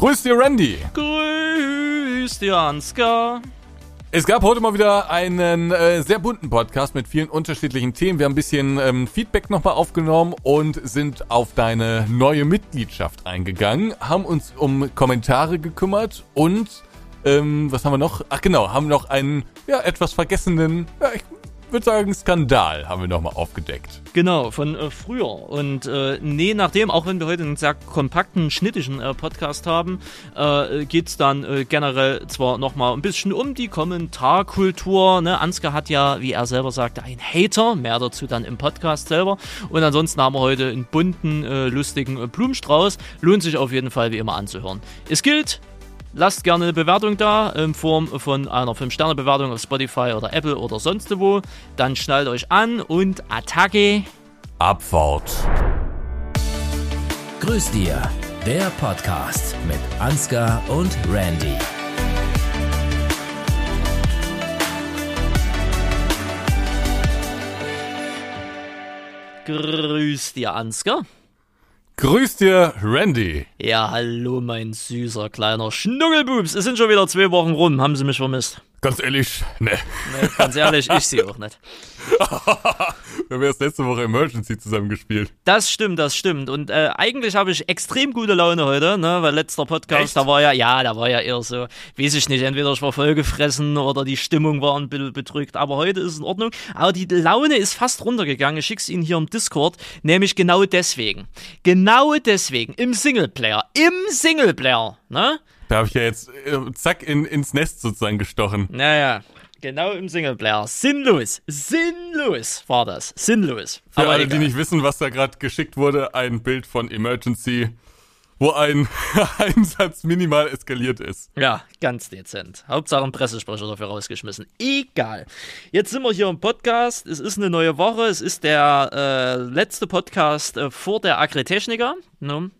Grüß dir, Randy. Grüß dir, Ansgar. Es gab heute mal wieder einen äh, sehr bunten Podcast mit vielen unterschiedlichen Themen. Wir haben ein bisschen ähm, Feedback nochmal aufgenommen und sind auf deine neue Mitgliedschaft eingegangen, haben uns um Kommentare gekümmert und ähm, was haben wir noch? Ach genau, haben noch einen ja etwas vergessenen, ja, ich würde sagen, Skandal haben wir nochmal aufgedeckt. Genau, von äh, früher. Und äh, nee, nachdem, auch wenn wir heute einen sehr kompakten, schnittischen äh, Podcast haben, äh, geht es dann äh, generell zwar nochmal ein bisschen um die Kommentarkultur. Ne? Ansgar hat ja, wie er selber sagte, einen Hater, mehr dazu dann im Podcast selber. Und ansonsten haben wir heute einen bunten, äh, lustigen äh, Blumenstrauß. Lohnt sich auf jeden Fall wie immer anzuhören. Es gilt, Lasst gerne eine Bewertung da in Form von einer 5-Sterne-Bewertung auf Spotify oder Apple oder sonst wo. Dann schnallt euch an und Attacke. Abfahrt. Grüß dir, der Podcast mit Ansgar und Randy. Grüß dir, Ansgar. Grüß dir, Randy. Ja, hallo, mein süßer kleiner Schnuckelbubs. Es sind schon wieder zwei Wochen rum. Haben Sie mich vermisst? Ganz ehrlich, ne. Nee, ganz ehrlich, ich sie auch nicht. Wir haben erst letzte Woche Emergency zusammen gespielt. Das stimmt, das stimmt. Und äh, eigentlich habe ich extrem gute Laune heute, ne? Weil letzter Podcast, Echt? da war ja, ja, da war ja eher so, weiß ich nicht, entweder ich war vollgefressen oder die Stimmung war ein bisschen bedrückt. Aber heute ist es in Ordnung. Aber die Laune ist fast runtergegangen. Ich schick's Ihnen hier im Discord, nämlich genau deswegen. Genau deswegen. Im Singleplayer. Im Singleplayer, ne? Da habe ich ja jetzt äh, zack in, ins Nest sozusagen gestochen. Naja. Genau im Singleplayer. Sinnlos. Sinnlos war das. Sinnlos. Für Aber alle, egal. die nicht wissen, was da gerade geschickt wurde, ein Bild von Emergency, wo ein Einsatz minimal eskaliert ist. Ja, ganz dezent. Hauptsache ein Pressesprecher dafür rausgeschmissen. Egal. Jetzt sind wir hier im Podcast. Es ist eine neue Woche. Es ist der äh, letzte Podcast äh, vor der Agritechniker. Ne?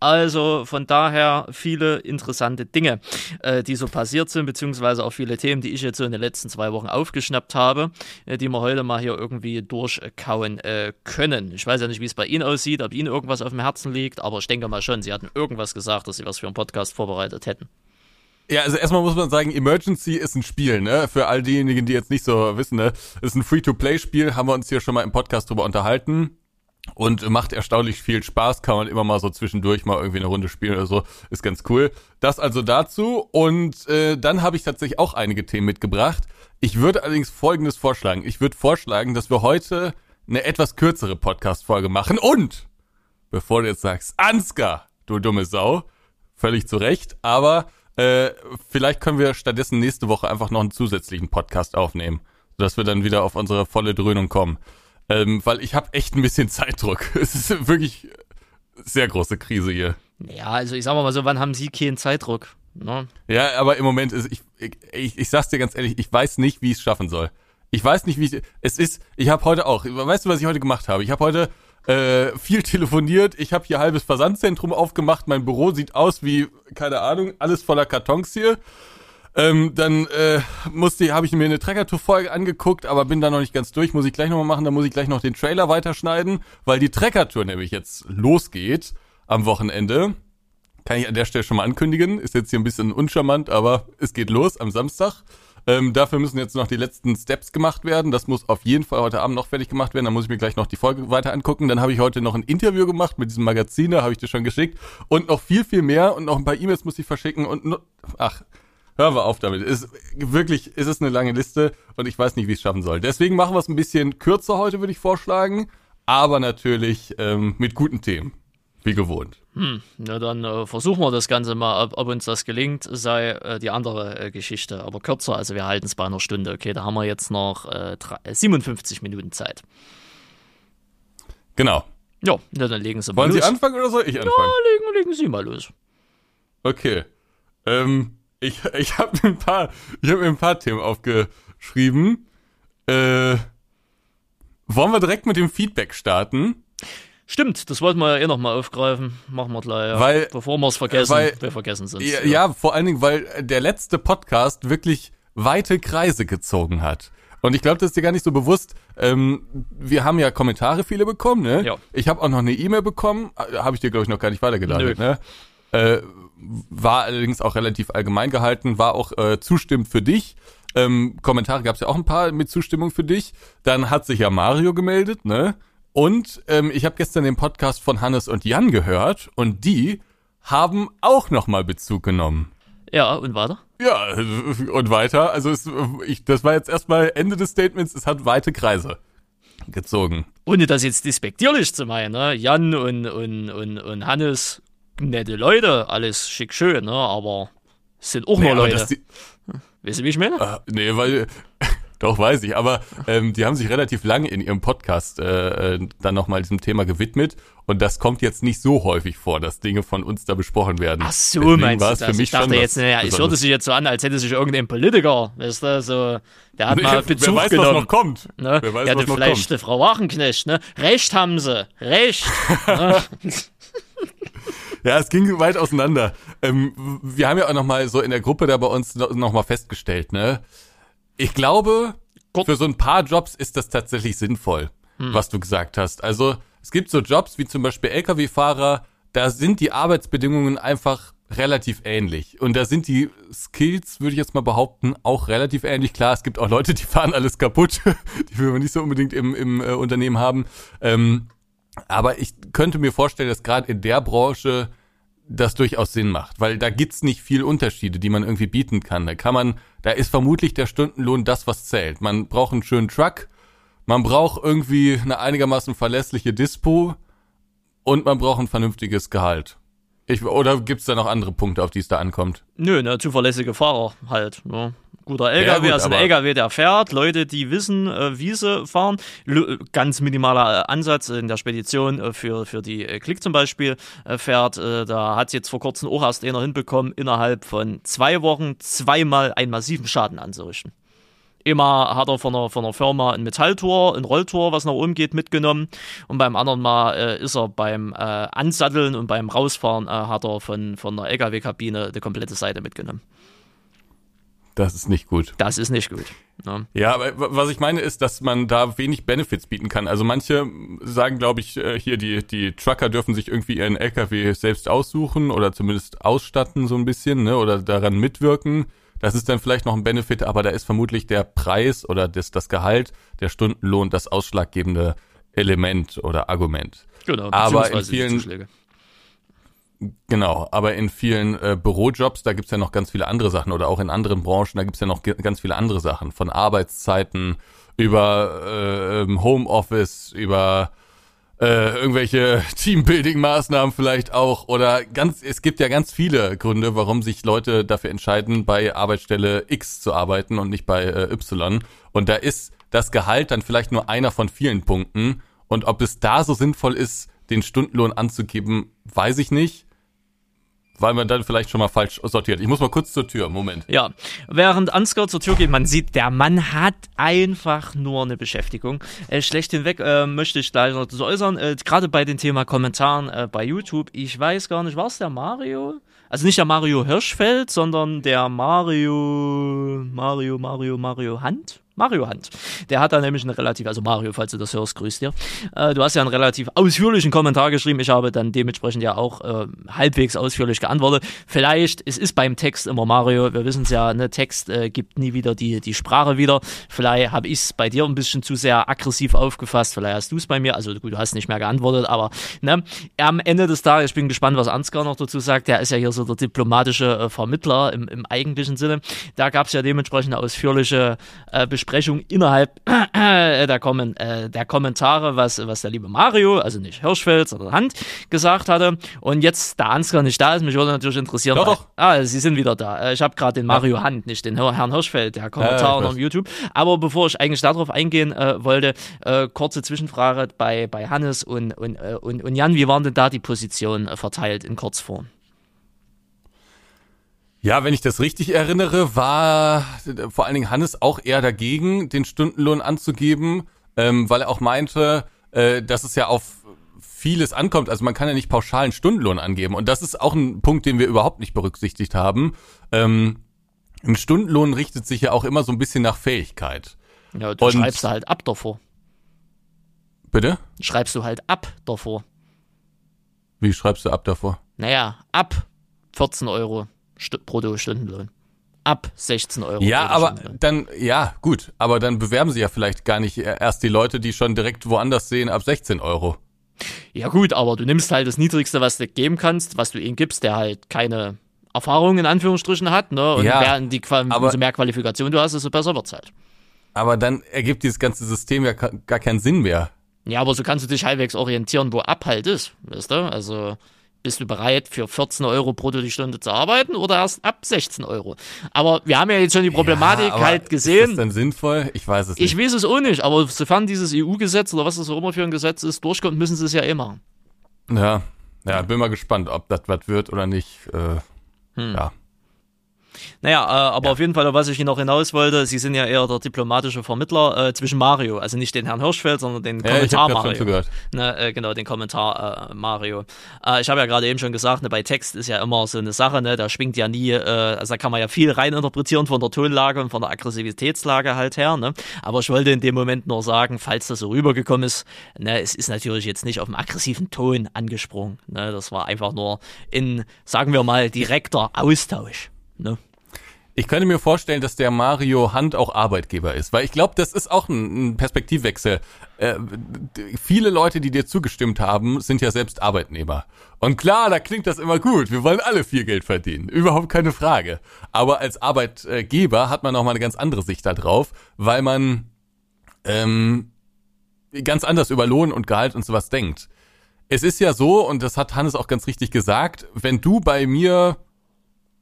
Also von daher viele interessante Dinge, äh, die so passiert sind, beziehungsweise auch viele Themen, die ich jetzt so in den letzten zwei Wochen aufgeschnappt habe, äh, die wir heute mal hier irgendwie durchkauen äh, können. Ich weiß ja nicht, wie es bei Ihnen aussieht, ob Ihnen irgendwas auf dem Herzen liegt, aber ich denke mal schon, Sie hatten irgendwas gesagt, dass Sie was für einen Podcast vorbereitet hätten. Ja, also erstmal muss man sagen, Emergency ist ein Spiel, ne? Für all diejenigen, die jetzt nicht so wissen, ne? Ist ein Free-to-Play-Spiel, haben wir uns hier schon mal im Podcast drüber unterhalten. Und macht erstaunlich viel Spaß, kann man immer mal so zwischendurch mal irgendwie eine Runde spielen oder so, ist ganz cool. Das also dazu. Und äh, dann habe ich tatsächlich auch einige Themen mitgebracht. Ich würde allerdings Folgendes vorschlagen. Ich würde vorschlagen, dass wir heute eine etwas kürzere Podcast-Folge machen. Und, bevor du jetzt sagst, Ansgar, du dumme Sau, völlig zu Recht, aber äh, vielleicht können wir stattdessen nächste Woche einfach noch einen zusätzlichen Podcast aufnehmen, sodass wir dann wieder auf unsere volle Dröhnung kommen. Ähm, weil ich habe echt ein bisschen Zeitdruck. Es ist wirklich sehr große Krise hier. Ja, also ich sag mal so, wann haben Sie keinen Zeitdruck? Ne? Ja, aber im Moment ist ich, ich, ich, ich sag's dir ganz ehrlich, ich weiß nicht, wie ich es schaffen soll. Ich weiß nicht, wie ich es ist. Ich habe heute auch. Weißt du, was ich heute gemacht habe? Ich habe heute äh, viel telefoniert. Ich habe hier halbes Versandzentrum aufgemacht. Mein Büro sieht aus wie keine Ahnung, alles voller Kartons hier. Ähm, dann äh, musste, habe ich mir eine Trekker-Tour-Folge angeguckt, aber bin da noch nicht ganz durch. Muss ich gleich nochmal machen. Dann muss ich gleich noch den Trailer weiterschneiden, weil die Trekker-Tour nämlich jetzt losgeht am Wochenende. Kann ich an der Stelle schon mal ankündigen. Ist jetzt hier ein bisschen uncharmant, aber es geht los am Samstag. Ähm, dafür müssen jetzt noch die letzten Steps gemacht werden. Das muss auf jeden Fall heute Abend noch fertig gemacht werden. Dann muss ich mir gleich noch die Folge weiter angucken. Dann habe ich heute noch ein Interview gemacht mit diesem Magazin, da habe ich dir schon geschickt. Und noch viel, viel mehr. Und noch ein paar E-Mails muss ich verschicken. Und no ach, hör mal auf damit. Ist wirklich, ist es eine lange Liste und ich weiß nicht, wie ich es schaffen soll. Deswegen machen wir es ein bisschen kürzer heute, würde ich vorschlagen. Aber natürlich ähm, mit guten Themen. Wie gewohnt. Na dann äh, versuchen wir das Ganze mal, ob, ob uns das gelingt, sei äh, die andere äh, Geschichte, aber kürzer, also wir halten es bei einer Stunde, okay, da haben wir jetzt noch äh, drei, äh, 57 Minuten Zeit. Genau. Ja, na, dann legen Sie mal Wollen los. Sie anfangen oder soll ich anfangen? Ja, legen, legen Sie mal los. Okay. Ähm, ich ich habe ein paar, ich habe mir ein paar Themen aufgeschrieben. Äh, wollen wir direkt mit dem Feedback starten? Stimmt, das wollten wir ja eh nochmal aufgreifen. Machen wir gleich, ja. Weil- bevor wir es vergessen. weil- wir vergessen es. Ja, ja, vor allen Dingen, weil der letzte Podcast wirklich weite Kreise gezogen hat. Und ich glaube, das ist dir gar nicht so bewusst. Ähm, wir haben ja Kommentare viele bekommen, ne? Ja. Ich habe auch noch eine E-Mail bekommen. Habe ich dir, glaube ich, noch gar nicht weitergeleitet, Nö. ne? Äh, war allerdings auch relativ allgemein gehalten, war auch äh, zustimmend für dich. Ähm, Kommentare gab es ja auch ein paar mit Zustimmung für dich. Dann hat sich ja Mario gemeldet, ne? Und ähm, ich habe gestern den Podcast von Hannes und Jan gehört und die haben auch nochmal Bezug genommen. Ja, und weiter? Ja, und weiter. Also es, ich, das war jetzt erstmal Ende des Statements. Es hat weite Kreise gezogen. Ohne das jetzt despektierlich zu meinen, ne? Jan und, und, und, und Hannes, nette Leute, alles schick schön, ne? Aber es sind auch Nee, nur Leute. die- weißt du, wie ich meine? Äh, nee, weil doch weiß ich, aber ähm, die haben sich relativ lange in ihrem Podcast äh, äh, dann nochmal diesem Thema gewidmet und das kommt jetzt nicht so häufig vor, dass Dinge von uns da besprochen werden. Ach so, Deswegen meinst du das? für mich ich dachte jetzt, naja, es hörte sich jetzt so an, als hätte sich irgendein Politiker, weißt du, so, der hat Nee, mal Bezug wer weiß, genommen. was noch kommt. Ne? Wer weiß, der was noch vielleicht kommt. die Frau Wachenknecht, ne? Recht haben sie, recht. ne? Ja, es ging weit auseinander. Ähm, wir haben ja auch nochmal so in der Gruppe da bei uns nochmal noch mal festgestellt, ne? Ich glaube, Gott. für so ein paar Jobs ist das tatsächlich sinnvoll, Hm. was du gesagt hast. Also es gibt so Jobs wie zum Beispiel Lkw-Fahrer, da sind die Arbeitsbedingungen einfach relativ ähnlich. Und da sind die Skills, würde ich jetzt mal behaupten, auch relativ ähnlich. Klar, es gibt auch Leute, die fahren alles kaputt, die will man nicht so unbedingt im, im äh, Unternehmen haben. Ähm, aber ich könnte mir vorstellen, dass gerade in der Branche das durchaus Sinn macht, weil da gibt's nicht viel Unterschiede, die man irgendwie bieten kann. Da kann man, da ist vermutlich der Stundenlohn das, was zählt. Man braucht einen schönen Truck, man braucht irgendwie eine einigermaßen verlässliche Dispo und man braucht ein vernünftiges Gehalt. Ich, oder gibt's da noch andere Punkte, auf die es da ankommt? Nö, ne, zuverlässige Fahrer halt. Ne? Guter LKW, Ja, gut, also ein LKW, der fährt, Leute, die wissen, äh, wie sie fahren. L ganz minimaler äh, Ansatz in der Spedition äh, für, für die äh, Klick zum Beispiel äh, fährt. Äh, da hat jetzt vor kurzem auch erst einer hinbekommen, innerhalb von zwei Wochen zweimal einen massiven Schaden anzurichten. Immer hat er von einer, von einer Firma ein Metalltor, ein Rolltor, was nach oben geht, mitgenommen. Und beim anderen Mal äh, ist er beim äh, Ansatteln und beim Rausfahren äh, hat er von, von der LKW-Kabine die komplette Seite mitgenommen. Das ist nicht gut. Das ist nicht gut. Ne? Ja, aber was ich meine ist, dass man da wenig Benefits bieten kann. Also manche sagen, glaube ich, äh, hier die die Trucker dürfen sich irgendwie ihren LKW selbst aussuchen oder zumindest ausstatten so ein bisschen, ne, oder daran mitwirken. Das ist dann vielleicht noch ein Benefit, aber da ist vermutlich der Preis oder das das Gehalt, der Stundenlohn das ausschlaggebende Element oder Argument. Genau, Aber in vielen- Zuschläge. Genau, aber in vielen äh, Bürojobs, da gibt's ja noch ganz viele andere Sachen oder auch in anderen Branchen, da gibt's ja noch ganz viele andere Sachen. Von Arbeitszeiten über äh, ähm, Homeoffice, über äh, irgendwelche Teambuilding-Maßnahmen vielleicht auch oder ganz, es gibt ja ganz viele Gründe, warum sich Leute dafür entscheiden, bei Arbeitsstelle X zu arbeiten und nicht bei äh, Y. Und da ist das Gehalt dann vielleicht nur einer von vielen Punkten. Und ob es da so sinnvoll ist, den Stundenlohn anzugeben, weiß ich nicht weil man dann vielleicht schon mal falsch sortiert. Ich muss mal kurz zur Tür. Moment. Ja, während Ansgar zur Tür geht, man sieht, der Mann hat einfach nur eine Beschäftigung. Äh, schlecht hinweg äh, möchte ich gleich noch so äußern, äh, gerade bei dem Thema Kommentaren äh, bei YouTube, ich weiß gar nicht, war es der Mario? Also nicht der Mario Hirschfeld, sondern der Mario, Mario, Mario, Mario Hand? Mario Hand. Der hat da nämlich eine relativ, also Mario, falls du das hörst, grüß dir. Äh, du hast ja einen relativ ausführlichen Kommentar geschrieben. Ich habe dann dementsprechend ja auch äh, halbwegs ausführlich geantwortet. Vielleicht, es ist beim Text immer Mario, wir wissen es ja, ne, Text äh, gibt nie wieder die, die Sprache wieder. Vielleicht habe ich es bei dir ein bisschen zu sehr aggressiv aufgefasst. Vielleicht hast du es bei mir, also gut, du hast nicht mehr geantwortet, aber ne, am Ende des Tages, ich bin gespannt, was Ansgar noch dazu sagt. Der ist ja hier so der diplomatische äh, Vermittler im, im eigentlichen Sinne. Da gab es ja dementsprechend eine ausführliche äh, Besprechung innerhalb äh, der, Kommen, äh, der Kommentare, was, was der liebe Mario, also nicht Hirschfeld, sondern Hand, gesagt hatte. Und jetzt, da Ansgar nicht da ist, mich würde natürlich interessieren. Doch, doch. Ah, sie sind wieder da. Äh, Ich habe gerade den Mario Hand, nicht den Herr- Herrn Hirschfeld, der Ja, Kommentar weiß. auf YouTube. Aber bevor ich eigentlich darauf eingehen äh, wollte, äh, kurze Zwischenfrage bei, bei Hannes und, und, äh, und, und Jan, wie waren denn da die Positionen verteilt in Kurzform? Ja, wenn ich das richtig erinnere, war vor allen Dingen Hannes auch eher dagegen, den Stundenlohn anzugeben, ähm, weil er auch meinte, äh, dass es ja auf vieles ankommt. Also man kann ja nicht pauschalen Stundenlohn angeben. Und das ist auch ein Punkt, den wir überhaupt nicht berücksichtigt haben. Ähm, ein Stundenlohn richtet sich ja auch immer so ein bisschen nach Fähigkeit. Ja, du Und- schreibst du halt ab davor. Bitte? Schreibst du halt ab davor. Wie schreibst du ab davor? Naja, ab. 14 Euro St brutto Stundenlohn. Ab 16 Euro. Ja, aber dann, ja, gut. Aber dann bewerben sie ja vielleicht gar nicht erst die Leute, die schon direkt woanders sehen, ab 16 Euro. Ja gut, aber du nimmst halt das Niedrigste, was du geben kannst, was du ihm gibst, der halt keine Erfahrung in Anführungsstrichen hat, ne? Und Ja, die aber- umso mehr Qualifikation du hast, desto besser wird's halt. Aber dann ergibt dieses ganze System ja gar keinen Sinn mehr. Ja, aber so kannst du dich halbwegs orientieren, wo Abhalt ist, weißt du? Also bist du bereit, für 14 Euro brutto die Stunde zu arbeiten oder erst ab 16 Euro? Aber wir haben ja jetzt schon die Problematik Ja, halt Ist das gesehen. dann sinnvoll? Ich weiß es Ich nicht. weiß es auch nicht, aber sofern dieses EU-Gesetz oder was das auch immer für ein Gesetz ist, durchkommt, müssen sie es ja eh machen. Ja, ja, bin mal gespannt, ob das was wird oder nicht. Äh, Hm. Ja. Naja, äh, aber auf jeden Fall, was ich noch hinaus wollte, Sie sind ja eher der diplomatische Vermittler äh, zwischen Mario, also nicht den Herrn Hirschfeld, sondern den ja, ich Kommentar gerade schon Mario. Ne, äh, genau, den Kommentar äh, Mario. Äh, ich habe ja gerade eben schon gesagt, ne, bei Text ist ja immer so eine Sache, ne, da schwingt ja nie, äh, also da kann man ja viel reininterpretieren von der Tonlage und von der Aggressivitätslage halt her, ne? Aber ich wollte in dem Moment nur sagen, falls das so rübergekommen ist, ne, es ist natürlich jetzt nicht auf dem aggressiven Ton angesprungen, ne? Das war einfach nur in, sagen wir mal, direkter Austausch, ne? Ich könnte mir vorstellen, dass der Mario Hand auch Arbeitgeber ist, weil ich glaube, das ist auch ein, Perspektivwechsel. Äh, viele Leute, die dir zugestimmt haben, sind ja selbst Arbeitnehmer. Und klar, da klingt das immer gut. Wir wollen alle viel Geld verdienen. Überhaupt keine Frage. Aber als Arbeitgeber hat man noch mal eine ganz andere Sicht da drauf, weil man ähm, ganz anders über Lohn und Gehalt und sowas denkt. Es ist ja so, und das hat Hannes auch ganz richtig gesagt, wenn du bei mir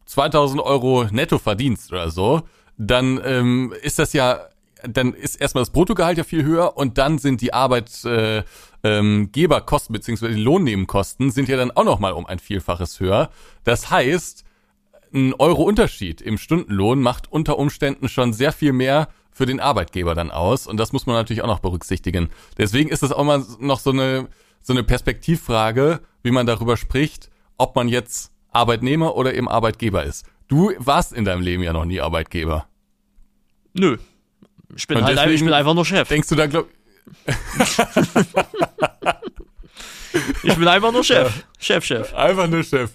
2000 Euro netto verdienst oder so, dann ähm, ist das ja, dann ist erstmal das Bruttogehalt ja viel höher und dann sind die Arbeitgeberkosten äh, ähm, beziehungsweise die Lohnnebenkosten sind ja dann auch noch mal um ein Vielfaches höher. Das heißt, ein Euro Unterschied im Stundenlohn macht unter Umständen schon sehr viel mehr für den Arbeitgeber dann aus und das muss man natürlich auch noch berücksichtigen. Deswegen ist das auch mal noch so eine so eine Perspektivfrage, wie man darüber spricht, ob man jetzt Arbeitnehmer oder eben Arbeitgeber ist. Du warst in deinem Leben ja noch nie Arbeitgeber. Nö. Ich bin Und halt deswegen ich bin einfach nur Chef. Denkst du da glaub Ich bin einfach nur Chef. Chef, Chef. einfach nur Chef.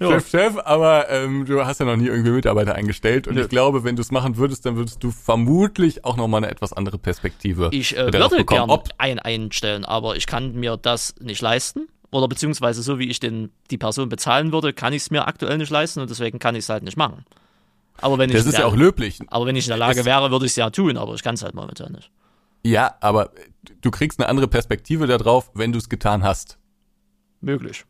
Ja. Chef, Chef, aber ähm, du hast ja noch nie irgendwie Mitarbeiter eingestellt und Nö. ich glaube, wenn du es machen würdest, dann würdest du vermutlich auch noch mal eine etwas andere Perspektive Ich äh, würde bekommen. gern Ob ein einstellen, aber ich kann mir das nicht leisten. Oder beziehungsweise so wie ich den, die Person bezahlen würde, kann ich es mir aktuell nicht leisten und deswegen kann ich es halt nicht machen. Aber wenn ich, das in ist der, ja auch löblich. aber wenn ich in der Lage Es- wäre, würde ich es ja tun, aber ich kann es halt momentan nicht. Ja, aber du kriegst eine andere Perspektive darauf, wenn du es getan hast. Möglich.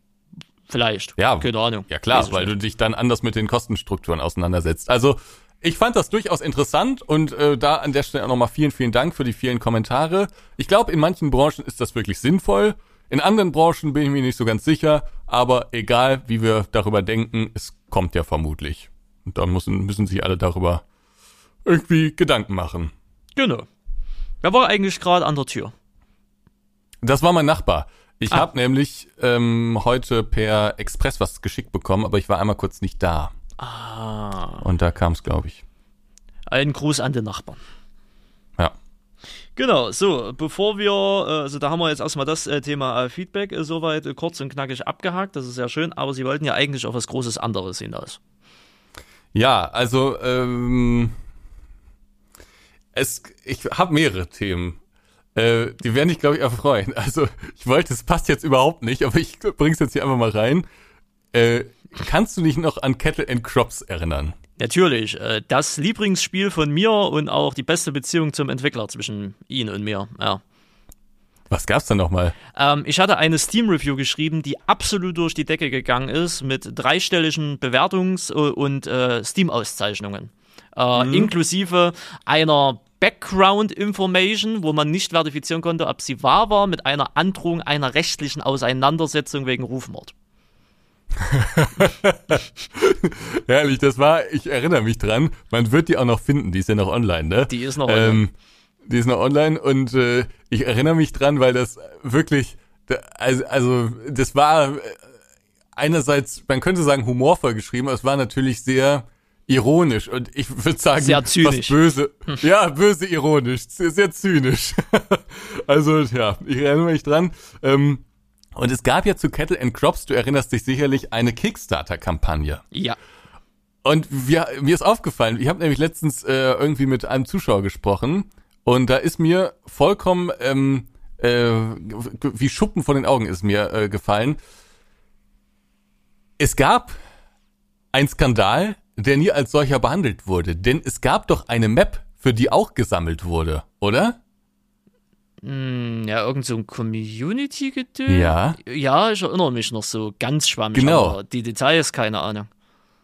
Vielleicht. Ja. Keine Ahnung. Ja klar, ich weil nicht. du dich dann anders mit den Kostenstrukturen auseinandersetzt. Also ich fand das durchaus interessant und äh, da an der Stelle auch nochmal vielen, vielen Dank für die vielen Kommentare. Ich glaube, in manchen Branchen ist das wirklich sinnvoll. In anderen Branchen bin ich mir nicht so ganz sicher, aber egal, wie wir darüber denken, es kommt ja vermutlich. Und da müssen, müssen sich alle darüber irgendwie Gedanken machen. Genau. Wer war eigentlich gerade an der Tür? Das war mein Nachbar. Ich Ah. habe nämlich ähm, heute per Express was geschickt bekommen, aber ich war einmal kurz nicht da. Ah. Und da kam es, glaube ich. Ein Gruß an den Nachbarn. Ja. Genau, so, bevor wir, äh, also da haben wir jetzt erstmal das äh, Thema äh, Feedback soweit kurz und knackig abgehakt, das ist sehr schön, aber Sie wollten ja eigentlich auf was Großes anderes hinaus. Ja, also ähm, es, ich habe mehrere Themen. Äh, die werden dich, glaube ich, erfreuen. Also ich wollte, es passt jetzt überhaupt nicht, aber ich bring's jetzt hier einfach mal rein. Äh, kannst du dich noch an Kettle and Crops erinnern? Natürlich, äh, das Lieblingsspiel von mir und auch die beste Beziehung zum Entwickler zwischen ihn und mir, ja. Was gab's da nochmal? Ähm, ich hatte eine Steam-Review geschrieben, die absolut durch die Decke gegangen ist, mit dreistelligen Bewertungs- und äh, Steam-Auszeichnungen. Äh, Inklusive einer Background-Information, wo man nicht verifizieren konnte, ob sie wahr war, mit einer Androhung einer rechtlichen Auseinandersetzung wegen Rufmord. Herrlich, das war, ich erinnere mich dran, man wird die auch noch finden, die ist ja noch online, ne? Die ist noch ähm, Die ist noch online und äh, ich erinnere mich dran, weil das wirklich, also, also das war äh, einerseits, man könnte sagen humorvoll geschrieben, aber es war natürlich sehr ironisch und ich würde sagen, Sehr zynisch. böse. Ja, böse ironisch, sehr, sehr zynisch. also ja, ich erinnere mich dran. Ähm, Und es gab ja zu Kettle and Crops, du erinnerst dich sicherlich, eine Kickstarter-Kampagne. Ja. Und wir, mir ist aufgefallen, ich habe nämlich letztens äh, irgendwie mit einem Zuschauer gesprochen und da ist mir vollkommen ähm, äh, wie Schuppen von den Augen ist mir äh, gefallen. Es gab einen Skandal, der nie als solcher behandelt wurde, denn es gab doch eine Map, für die auch gesammelt wurde, oder? Hm, ja, irgend so ein Community-Gedöns. Ja. Ja, ich erinnere mich noch so ganz schwammig. Genau. Aber die Details, keine Ahnung.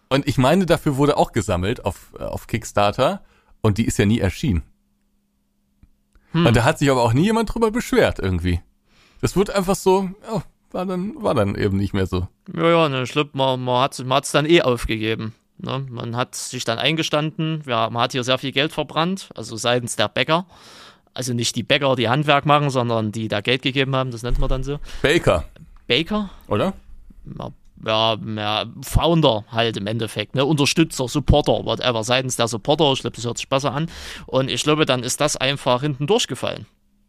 Und ich meine, dafür wurde auch gesammelt auf, äh, auf Kickstarter und die ist ja nie erschienen. Hm. Und da hat sich aber auch nie jemand drüber beschwert irgendwie. Das wurde einfach so, ja, war dann, war dann eben nicht mehr so. Ja, ja, ne, glaube, man, man hat es dann eh aufgegeben. Ne? Man hat sich dann eingestanden, ja, man hat hier sehr viel Geld verbrannt, also seitens der Bäcker. Also nicht die Bäcker, die Handwerk machen, sondern die da Geld gegeben haben, das nennt man dann so. Baker, Baker? oder? Ja, ja, ja, Founder halt im Endeffekt, ne? Unterstützer, Supporter, whatever, seitens der Supporter, ich glaube, das hört sich besser an. Und ich glaube, dann ist das einfach hinten durchgefallen,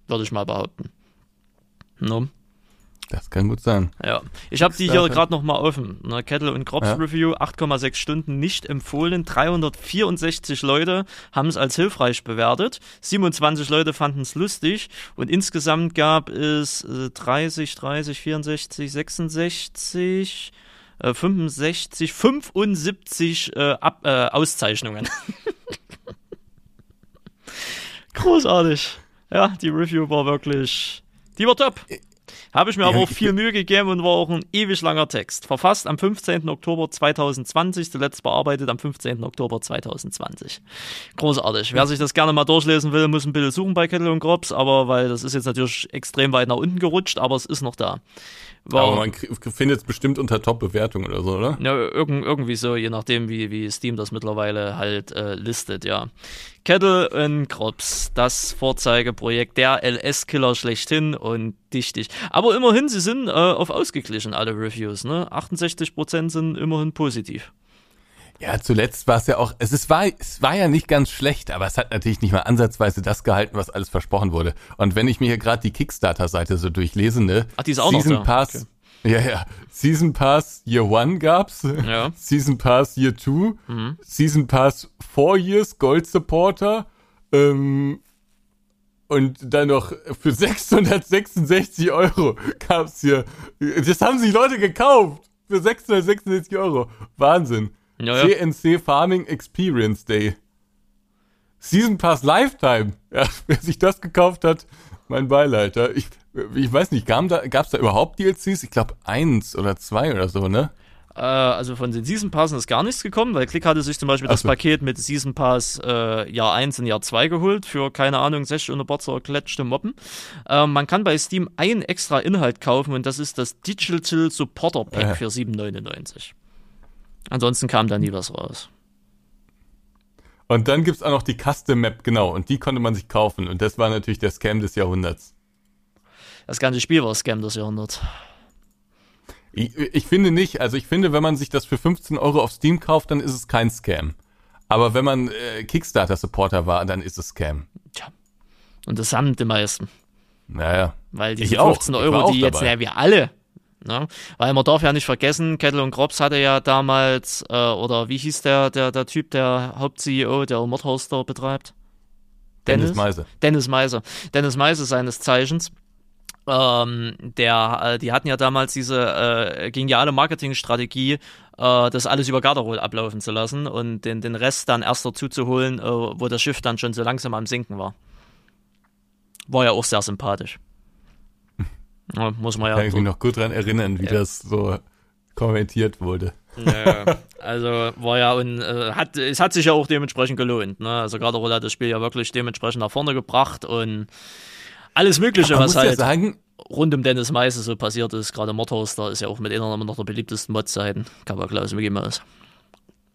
würde ich mal behaupten. Ne? Das kann gut sein. Ja, ich habe die hier gerade noch mal offen. Ne, Kettle und Krops Ja. Review, 8,6 Stunden nicht empfohlen. 364 Leute haben es als hilfreich bewertet. 27 Leute fanden es lustig. Und insgesamt gab es äh, 30, 30, 64, 66, äh, 65, 75 äh, Ab äh, Auszeichnungen. Großartig. Ja, die Review war wirklich, die war top. Habe ich mir aber auch viel Mühe gegeben und war auch ein ewig langer Text. Verfasst am 15. Oktober 2020, zuletzt bearbeitet am 15. Oktober 2020. Großartig. Wer sich das gerne mal durchlesen will, muss ein bisschen suchen bei Kettle und Grops, aber weil das ist jetzt natürlich extrem weit nach unten gerutscht, aber es ist noch da. War, Aber man findet es bestimmt unter Top-Bewertung oder so, oder? ja, irgend, irgendwie so, je nachdem, wie, wie Steam das mittlerweile halt äh, listet, ja. Kettle and Crops, das Vorzeigeprojekt, der LS-Killer schlechthin und dichtig. Aber immerhin, sie sind äh, auf ausgeglichen, alle Reviews, ne? 68% sind immerhin positiv. Ja, zuletzt war es ja auch, es, ist, war, es war ja nicht ganz schlecht, aber es hat natürlich nicht mal ansatzweise das gehalten, was alles versprochen wurde. Und wenn ich mir hier gerade die Kickstarter-Seite so durchlese, ne? Ach, die ist auch noch Season da. Pass, ja, ja. Season Pass Year One gab's. Ja. Season Pass Year Two. Mhm. Season Pass Four Years Gold Supporter. Ähm, und dann noch für 666 Euro gab's hier. Das haben sich Leute gekauft. Für 666 Euro. Wahnsinn. Ja, ja. CNC Farming Experience Day. Season Pass Lifetime. Ja, wer sich das gekauft hat, mein Beileid. Ja, Ich, ich weiß nicht, gab da, gab's da überhaupt DLCs? Ich glaube eins oder zwei oder so, ne? Äh, also von den Season Passen ist gar nichts gekommen, weil Click hatte sich zum Beispiel Ach das so. Paket mit Season Pass äh, Jahr 1 und Jahr 2 geholt für, keine Ahnung, 60 Unterbotzer kletschte Moppen. Äh, man kann bei Steam einen extra Inhalt kaufen und das ist das Digital Supporter Pack Ja. für 7,99. Ansonsten kam da nie was raus. Und dann gibt's auch noch die Custom Map, genau. Und die konnte man sich kaufen. Und das war natürlich der Scam des Jahrhunderts. Das ganze Spiel war Scam des Jahrhunderts. Ich, ich finde nicht, also ich finde, wenn man sich das für 15 Euro auf Steam kauft, dann ist es kein Scam. Aber wenn man äh, Kickstarter-Supporter war, dann ist es Scam. Tja. Und das haben die meisten. Naja. Weil auch. 15 Ich war Euro, auch die jetzt, ja, wir alle. Ne? Weil man darf ja nicht vergessen, Kettle und Krops hatte ja damals, äh, oder wie hieß der, der, der Typ, der Haupt-CEO, der Mordhauster betreibt? Dennis Meise. Dennis Meiser. Dennis Meiser seines Zeichens. Ähm, der, äh, die hatten ja damals diese äh, geniale Marketingstrategie, äh, das alles über Garderol ablaufen zu lassen und den, den Rest dann erst dazu zu holen, äh, wo das Schiff dann schon so langsam am Sinken war. War ja auch sehr sympathisch. Ja, muss man ja. Kann ich mich noch gut dran erinnern, wie das so kommentiert wurde. Ja, also war ja und äh, hat, es hat sich ja auch dementsprechend gelohnt. Ne? Also Garderol hat das Spiel ja wirklich dementsprechend nach vorne gebracht und alles Mögliche, was muss ja halt sagen, rund um Dennis Meise so passiert ist. Gerade Mordhauster ist ja auch mit einer noch der beliebtesten Mod-Seiten. Coverklaus, Mickey Mouse.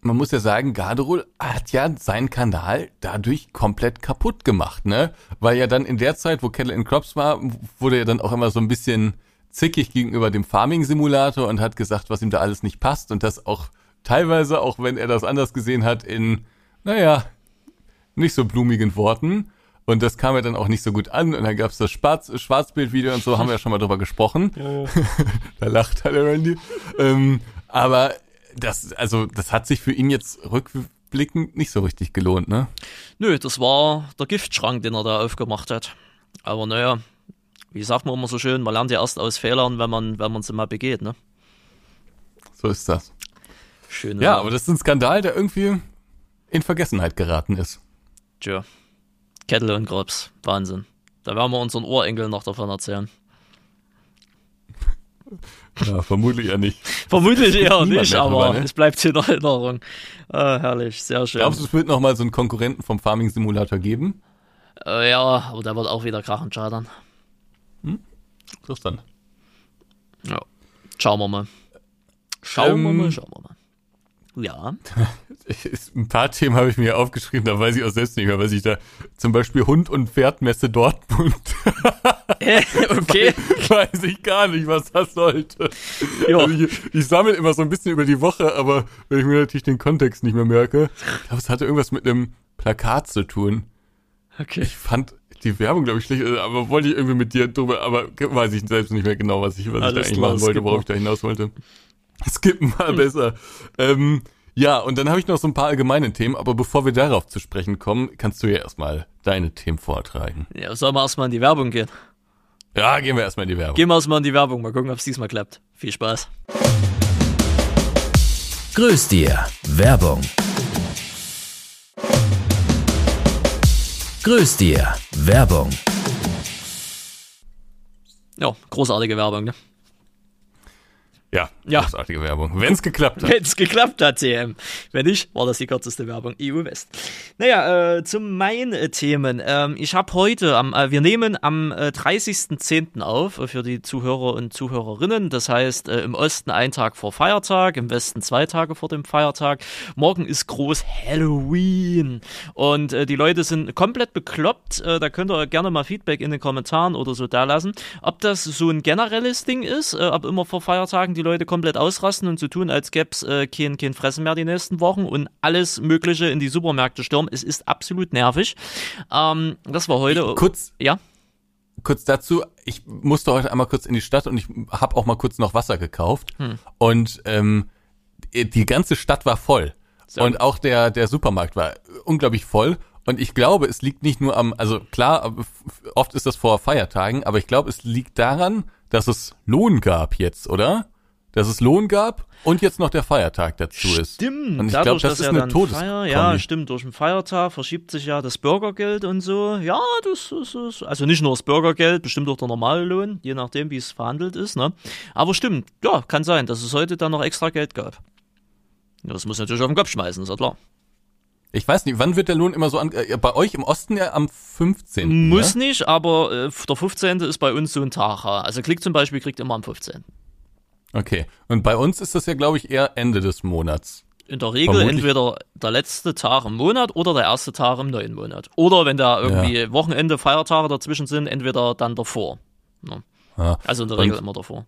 Man muss ja sagen, Garderol hat ja seinen Kanal dadurch komplett kaputt gemacht, ne? Weil ja dann in der Zeit, wo Kettle and Crops war, wurde er dann auch immer so ein bisschen zickig gegenüber dem Farming-Simulator und hat gesagt, was ihm da alles nicht passt und das auch teilweise, auch wenn er das anders gesehen hat, in, naja, nicht so blumigen Worten. Und das kam ja dann auch nicht so gut an. Und dann gab's das Schwarz Schwarzbildvideo und so, haben wir ja schon mal drüber gesprochen. da lacht halt der Randy. Ähm, aber das, also, das hat sich für ihn jetzt rückblickend nicht so richtig gelohnt, ne? Nö, das war der Giftschrank, den er da aufgemacht hat. Aber naja, wie sagt man immer so schön, man lernt ja erst aus Fehlern, wenn man, wenn man sie mal begeht, ne? So ist das. Schön. Ja, aber das ist ein Skandal, der irgendwie in Vergessenheit geraten ist. Tja. Kettle und Grobs. Wahnsinn. Da werden wir unseren Ohrenkel noch davon erzählen. Ja, vermutlich eher nicht. Vermutlich eher nicht, mehr drüber, aber ne? es bleibt in Erinnerung. Ah, herrlich, sehr schön. Glaubst du, es wird nochmal so einen Konkurrenten vom Farming Simulator geben? Äh, ja, aber der wird auch wieder krachend scheitern. Interessant. Ja. Schauen wir mal. Schauen wir Ähm, mal, schauen wir mal. Ja. Ein paar Themen habe ich mir aufgeschrieben, da weiß ich auch selbst nicht mehr, was ich da, zum Beispiel Hund- und Pferdmesse Dortmund, Okay. weiß ich gar nicht, was das sollte. Also ich, ich sammle immer so ein bisschen über die Woche, aber wenn ich mir natürlich den Kontext nicht mehr merke, ich glaube, es hatte irgendwas mit einem Plakat zu tun. Okay. Ich fand die Werbung, glaube ich, schlecht, äh, aber wollte ich irgendwie mit dir drüber, aber weiß ich selbst nicht mehr genau, was ich, was ich da eigentlich klar, machen wollte, worauf mal. ich da hinaus wollte. Skippen mal besser. Ähm, ja, und dann habe ich noch so ein paar allgemeine Themen, aber bevor wir darauf zu sprechen kommen, kannst du ja erstmal deine Themen vortragen. Ja, sollen wir erstmal in die Werbung gehen? Ja, gehen wir erstmal in die Werbung. Gehen wir erstmal in die Werbung, mal gucken, ob es diesmal klappt. Viel Spaß. Grüß dir. Werbung. Grüß dir. Werbung. Ja, großartige Werbung, ne? Ja, Ja. großartige Werbung. Wenn's geklappt hat. Wenn es geklappt hat, TM. Wenn nicht, war das die kürzeste Werbung EU West. Naja, äh, zu meinen äh, Themen. Ähm, ich habe heute, am, äh, wir nehmen am äh, 30.10. auf äh, für die Zuhörer und Zuhörerinnen. Das heißt, äh, im Osten ein Tag vor Feiertag, im Westen zwei Tage vor dem Feiertag. Morgen ist groß Halloween. Und äh, die Leute sind komplett bekloppt. Da könnt ihr gerne mal Feedback in den Kommentaren oder so da lassen. Ob das so ein generelles Ding ist, ob immer vor Feiertagen die Leute komplett ausrasten und so tun, als gäb's äh, kein, kein Fressen mehr die nächsten Wochen und alles Mögliche in die Supermärkte stürmen. Es ist absolut nervig. Ähm, das war heute. Kurz, ja, kurz dazu, ich musste heute einmal kurz in die Stadt und ich habe auch mal kurz noch Wasser gekauft. Hm. Und ähm, die ganze Stadt war voll. Sehr und auch der, der Supermarkt war unglaublich voll. Und ich glaube, es liegt nicht nur am, also klar, f- oft ist das vor Feiertagen, aber ich glaube, es liegt daran, dass es Lohn gab jetzt, oder? Dass es Lohn gab und jetzt noch der Feiertag dazu ist. Stimmt, Und ich glaube, das ist ja eine Todeskombi. Feier, ja, stimmt, durch den Feiertag verschiebt sich ja das Bürgergeld und so. Ja, das ist, also nicht nur das Bürgergeld, bestimmt auch der normale Lohn, je nachdem, wie es verhandelt ist, ne? Aber stimmt, ja, kann sein, dass es heute dann noch extra Geld gab. Das muss natürlich auf den Kopf schmeißen, ist ja klar. Ich weiß nicht, wann wird der Lohn immer so an, äh, bei euch im Osten ja am 15. Muss ne? nicht, aber äh, der 15. ist bei uns so ein Tag. Also Klick zum Beispiel kriegt immer am 15. Okay. Und bei uns ist das ja, glaube ich, eher Ende des Monats. In der Regel Vermutlich- entweder der letzte Tag im Monat oder der erste Tag im neuen Monat. Oder wenn da irgendwie Wochenende, Feiertage dazwischen sind, entweder dann davor. Ne? Ja. Also in der Und- Regel immer davor.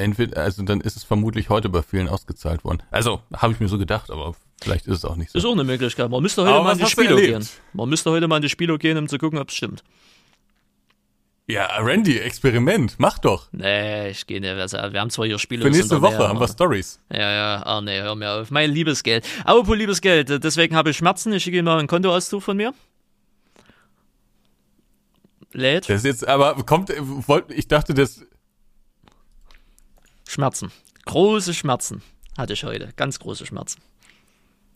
Entweder, also dann ist es vermutlich heute bei vielen ausgezahlt worden. Also, habe ich mir so gedacht, aber vielleicht ist es auch nicht so. Ist auch eine Möglichkeit. Man müsste heute Aber mal in die Spielo gehen. Man müsste heute mal in die Spielo gehen, um zu gucken, ob es stimmt. Ja, Randy, Experiment, mach doch. Nee, ich gehe nicht. Also, wir haben zwar hier Spiele. Für nächste Woche haben wir Stories. Ja, ja, ah nee, hör mir auf. Mein liebes Geld. Apropos liebes Geld, deswegen habe ich Schmerzen. Ich schicke Ihnen mal einen Kontoauszug von mir. Lädt. Das ist jetzt, aber kommt, ich dachte, das, Schmerzen. Große Schmerzen hatte ich heute. Ganz große Schmerzen.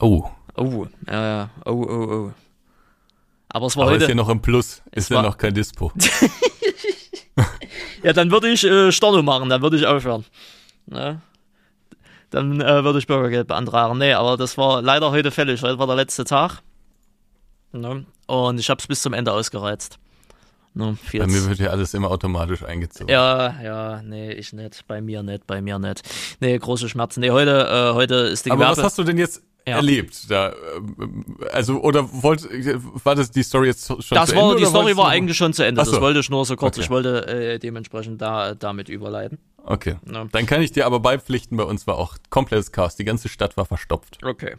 oh, Oh, ja, ja. Oh, oh, oh. Aber es war aber heute. ist ja noch im Plus, ist ja noch kein Dispo. Ja, dann würde ich äh, Storno machen, dann würde ich aufhören. Ne? Dann äh, würde ich Bürgergeld beantragen. Nee, aber das war leider heute fällig. Heute war der letzte Tag. Ne? Und ich habe es bis zum Ende ausgereizt. Ne? Bei mir wird ja alles immer automatisch eingezogen. ja, ja, nee, ich nicht. Bei mir nicht, bei mir nicht. Nee, große Schmerzen. Nee, heute, äh, heute ist die aber Gewerbe. was hast du denn jetzt Ja. erlebt? Da, ähm, also, oder wollt, war das die Story jetzt schon das zu war, Ende? die Story war eigentlich schon zu Ende. Ach so. Das wollte ich nur so kurz. Okay. Ich wollte äh, dementsprechend da damit überleiten. Okay. Ja. Dann kann ich dir aber beipflichten, bei uns war auch komplettes Chaos. Die ganze Stadt war verstopft. Okay.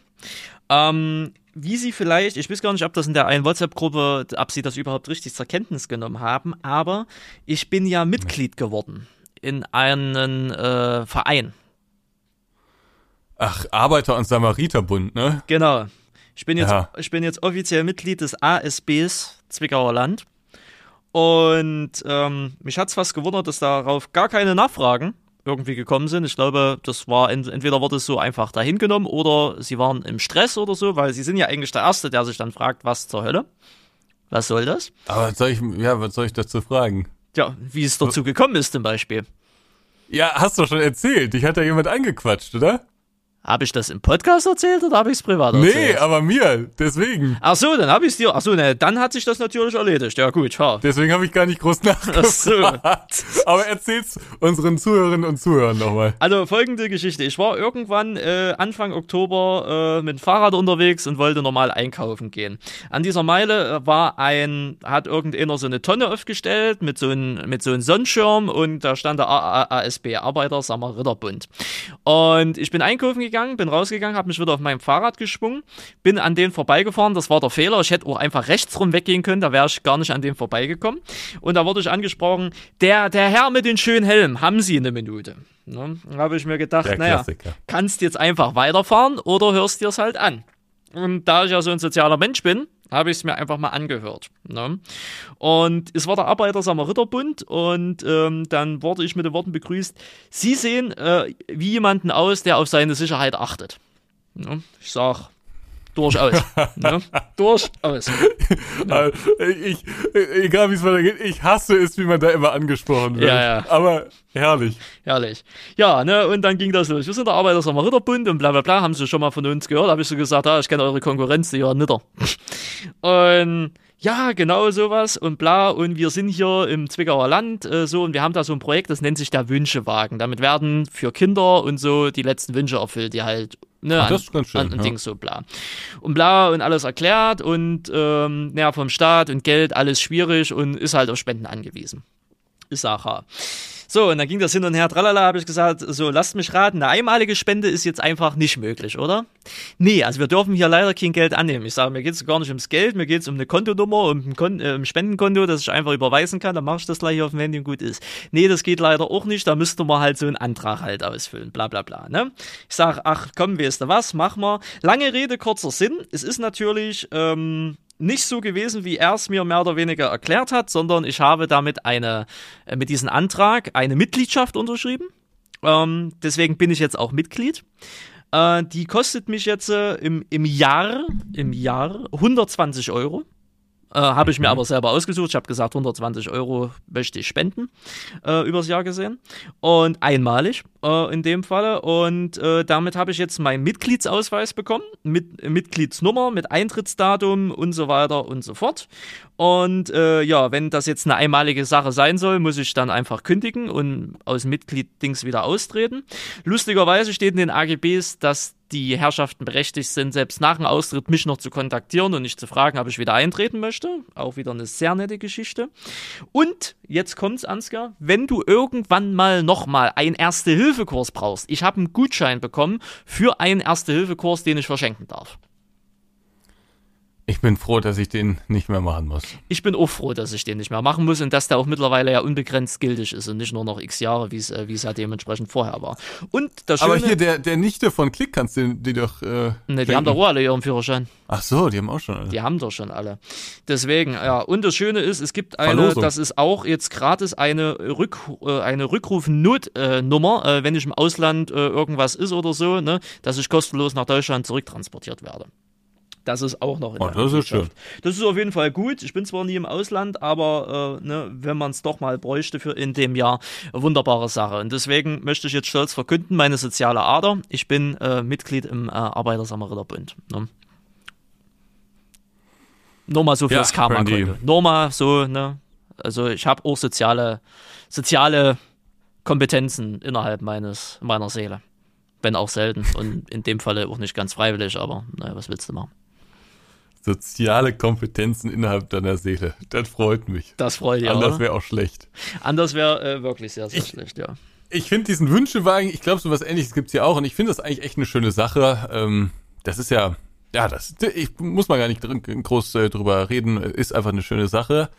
Ähm, wie Sie vielleicht, ich weiß gar nicht, ob das in der einen WhatsApp-Gruppe, ob Sie das überhaupt richtig zur Kenntnis genommen haben, aber ich bin ja Mitglied geworden in einen äh, Verein. Ach, Arbeiter- und Samariterbund, ne? Genau. Ich bin jetzt, Ja. ich bin jetzt offiziell Mitglied des ASBs Zwickauer Land. Und ähm, mich hat's fast gewundert, dass darauf gar keine Nachfragen irgendwie gekommen sind. Ich glaube, das war ent entweder wurde es so einfach dahingenommen oder sie waren im Stress oder so, weil sie sind ja eigentlich der Erste, der sich dann fragt, was zur Hölle? Was soll das? Aber was soll ich, ja, was soll ich dazu fragen? Ja, wie es dazu gekommen ist zum Beispiel. Ja, hast du schon erzählt. Dich hat ja jemand angequatscht, oder? Habe ich das im Podcast erzählt oder habe ich es privat Nee, erzählt? aber mir. Deswegen. Ach so, dann habe ich es dir. Ach so, ne, dann hat sich das natürlich erledigt. Ja gut, ha. Deswegen habe ich gar nicht groß Ach so. nachgefragt. Aber erzähl's unseren Zuhörerinnen und Zuhörern nochmal. Also folgende Geschichte. Ich war irgendwann äh, Anfang Oktober äh, mit dem Fahrrad unterwegs und wollte normal einkaufen gehen. An dieser Meile äh, war ein, hat irgendeiner so eine Tonne aufgestellt mit so einem mit so einem Sonnenschirm und da stand der AASB, Arbeiter Ritterbund. Und ich bin einkaufen gegangen, bin rausgegangen, habe mich wieder auf meinem Fahrrad geschwungen, bin an den vorbeigefahren. Das war der Fehler. Ich hätte auch einfach rechts rum weggehen können, da wäre ich gar nicht an dem vorbeigekommen. Und da wurde ich angesprochen, der, der Herr mit den schönen Helm, haben Sie eine Minute? Ne? Habe ich mir gedacht, naja, kannst jetzt einfach weiterfahren oder hörst dir es halt an. Und da ich ja so ein sozialer Mensch bin, habe ich es mir einfach mal angehört. Ne? Und es war der Arbeiter-Samariterbund und ähm, dann wurde ich mit den Worten begrüßt, Sie sehen äh, wie jemanden aus, der auf seine Sicherheit achtet. Ne? Ich sag, durchaus. ne? Durchaus. Also, Ich, egal wie es weitergeht, ich hasse es, wie man da immer angesprochen wird. Ja, ja. Aber herrlich. Herrlich. Ja, ne, und dann ging das los. Wir sind der Arbeiter-Samariterbund und bla bla bla, haben sie schon mal von uns gehört. Habe ich so gesagt, ah, ich kenne eure Konkurrenz, die ja nitter. und ja, genau sowas und bla. Und wir sind hier im Zwickauer Land äh, so und wir haben da so ein Projekt, das nennt sich der Wünschewagen. Damit werden für Kinder und so die letzten Wünsche erfüllt, die halt ne, Ach, an, das ist ganz schön, an, an ja. Dings so bla. Und bla und alles erklärt und ähm, naja, vom Staat und Geld alles schwierig und ist halt auf Spenden angewiesen. Ich sag, ha. So, und dann ging das hin und her, tralala, habe ich gesagt, so, lasst mich raten, eine einmalige Spende ist jetzt einfach nicht möglich, oder? Nee, also wir dürfen hier leider kein Geld annehmen. Ich sage, mir geht's gar nicht ums Geld, mir geht's um eine Kontonummer, um ein, Kon äh, ein Spendenkonto, das ich einfach überweisen kann, dann mache ich das gleich auf dem Handy und gut ist. Nee, das geht leider auch nicht, da müsste man halt so einen Antrag halt ausfüllen, bla bla bla, ne? Ich sag, ach komm, weißt du was, mach mal. Lange Rede, kurzer Sinn, es ist natürlich, ähm, nicht so gewesen, wie er es mir mehr oder weniger erklärt hat, sondern ich habe damit eine, äh, mit diesem Antrag eine Mitgliedschaft unterschrieben. Ähm, deswegen bin ich jetzt auch Mitglied. Äh, die kostet mich jetzt äh, im, im Jahr, im Jahr 120 Euro. Äh, habe ich mir aber selber ausgesucht. Ich habe gesagt, 120 Euro möchte ich spenden, äh, übers Jahr gesehen. Und einmalig äh, in dem Falle. Und äh, damit habe ich jetzt meinen Mitgliedsausweis bekommen, mit Mitgliedsnummer, mit Eintrittsdatum und so weiter und so fort. Und äh, ja, wenn das jetzt eine einmalige Sache sein soll, muss ich dann einfach kündigen und aus Mitglied-Dings wieder austreten. Lustigerweise steht in den AGBs, dass die Herrschaften berechtigt sind, selbst nach dem Austritt mich noch zu kontaktieren und nicht zu fragen, ob ich wieder eintreten möchte. Auch wieder eine sehr nette Geschichte. Und jetzt kommt's, Ansgar, wenn du irgendwann mal nochmal einen Erste-Hilfe-Kurs brauchst, ich habe einen Gutschein bekommen für einen Erste-Hilfe-Kurs, den ich verschenken darf. Ich bin froh, dass ich den nicht mehr machen muss. Ich bin auch froh, dass ich den nicht mehr machen muss und dass der auch mittlerweile ja unbegrenzt gültig ist und nicht nur noch x Jahre, wie es äh, es ja dementsprechend vorher war. Und das Schöne, Aber hier, der, der Nichte von Klick kannst du die doch. Äh, ne, die haben doch auch alle ihren Führerschein. Ach so, die haben auch schon. alle. Die haben doch schon alle. Deswegen, ja. Und das Schöne ist, es gibt eine, Verlosung. das ist auch jetzt gratis eine, Rück, äh, eine Rückruf-Notnummer, äh, wenn ich im Ausland irgendwas ist oder so, ne, dass ich kostenlos nach Deutschland zurücktransportiert werde. Das ist auch noch in Oh, der das ist Mitgliedschaft. Das ist auf jeden Fall gut. Ich bin zwar nie im Ausland, aber äh, ne, wenn man es doch mal bräuchte für in dem Jahr, wunderbare Sache. Und deswegen möchte ich jetzt stolz verkünden, meine soziale Ader. Ich bin äh, Mitglied im äh, Arbeitersamariterbund. Ne? Nur mal so Ja, fürs Karma-Konto. Randy. Nur mal so, ne? Also ich habe auch soziale, soziale Kompetenzen innerhalb meines, meiner Seele. Wenn auch selten. Und in dem Falle auch nicht ganz freiwillig, aber naja, was willst du machen? Soziale Kompetenzen innerhalb deiner Seele. Das freut mich. Das freut dich, Anders wäre auch schlecht. Anders wäre äh, wirklich sehr, sehr schlecht, ja. Ich finde diesen Wünschewagen, ich glaube, so was ähnliches gibt's ja auch und ich finde das eigentlich echt eine schöne Sache. Ähm, das ist ja, ja, das ich muss mal gar nicht drin, groß äh, drüber reden, ist einfach eine schöne Sache.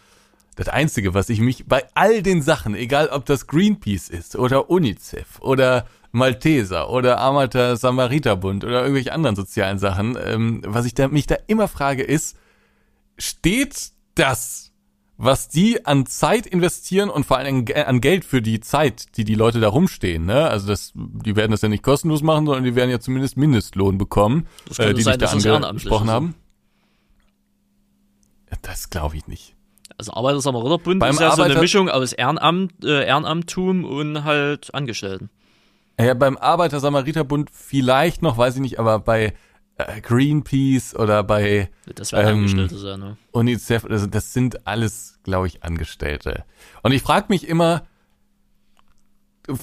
Das Einzige, was ich mich bei all den Sachen, egal ob das Greenpeace ist oder UNICEF oder Malteser oder Amateur Samariterbund oder irgendwelche anderen sozialen Sachen, ähm, was ich da, mich da immer frage, ist, steht das, was die an Zeit investieren und vor allem an Geld für die Zeit, die die Leute da rumstehen, ne? Also das, die werden das ja nicht kostenlos machen, sondern die werden ja zumindest Mindestlohn bekommen, äh, die sein, sich da angesprochen haben. Das glaube ich nicht. Also Arbeiter-Samariterbund ist ja so eine Mischung aus Ehrenamt, äh, Ehrenamttum und halt Angestellten. Ja, beim Arbeiter-Samariterbund vielleicht noch, weiß ich nicht, aber bei äh, Greenpeace oder bei Das werden Ähm, Angestellte sein, ne? UNICEF, also das sind alles, glaube ich, Angestellte. Und ich frage mich immer,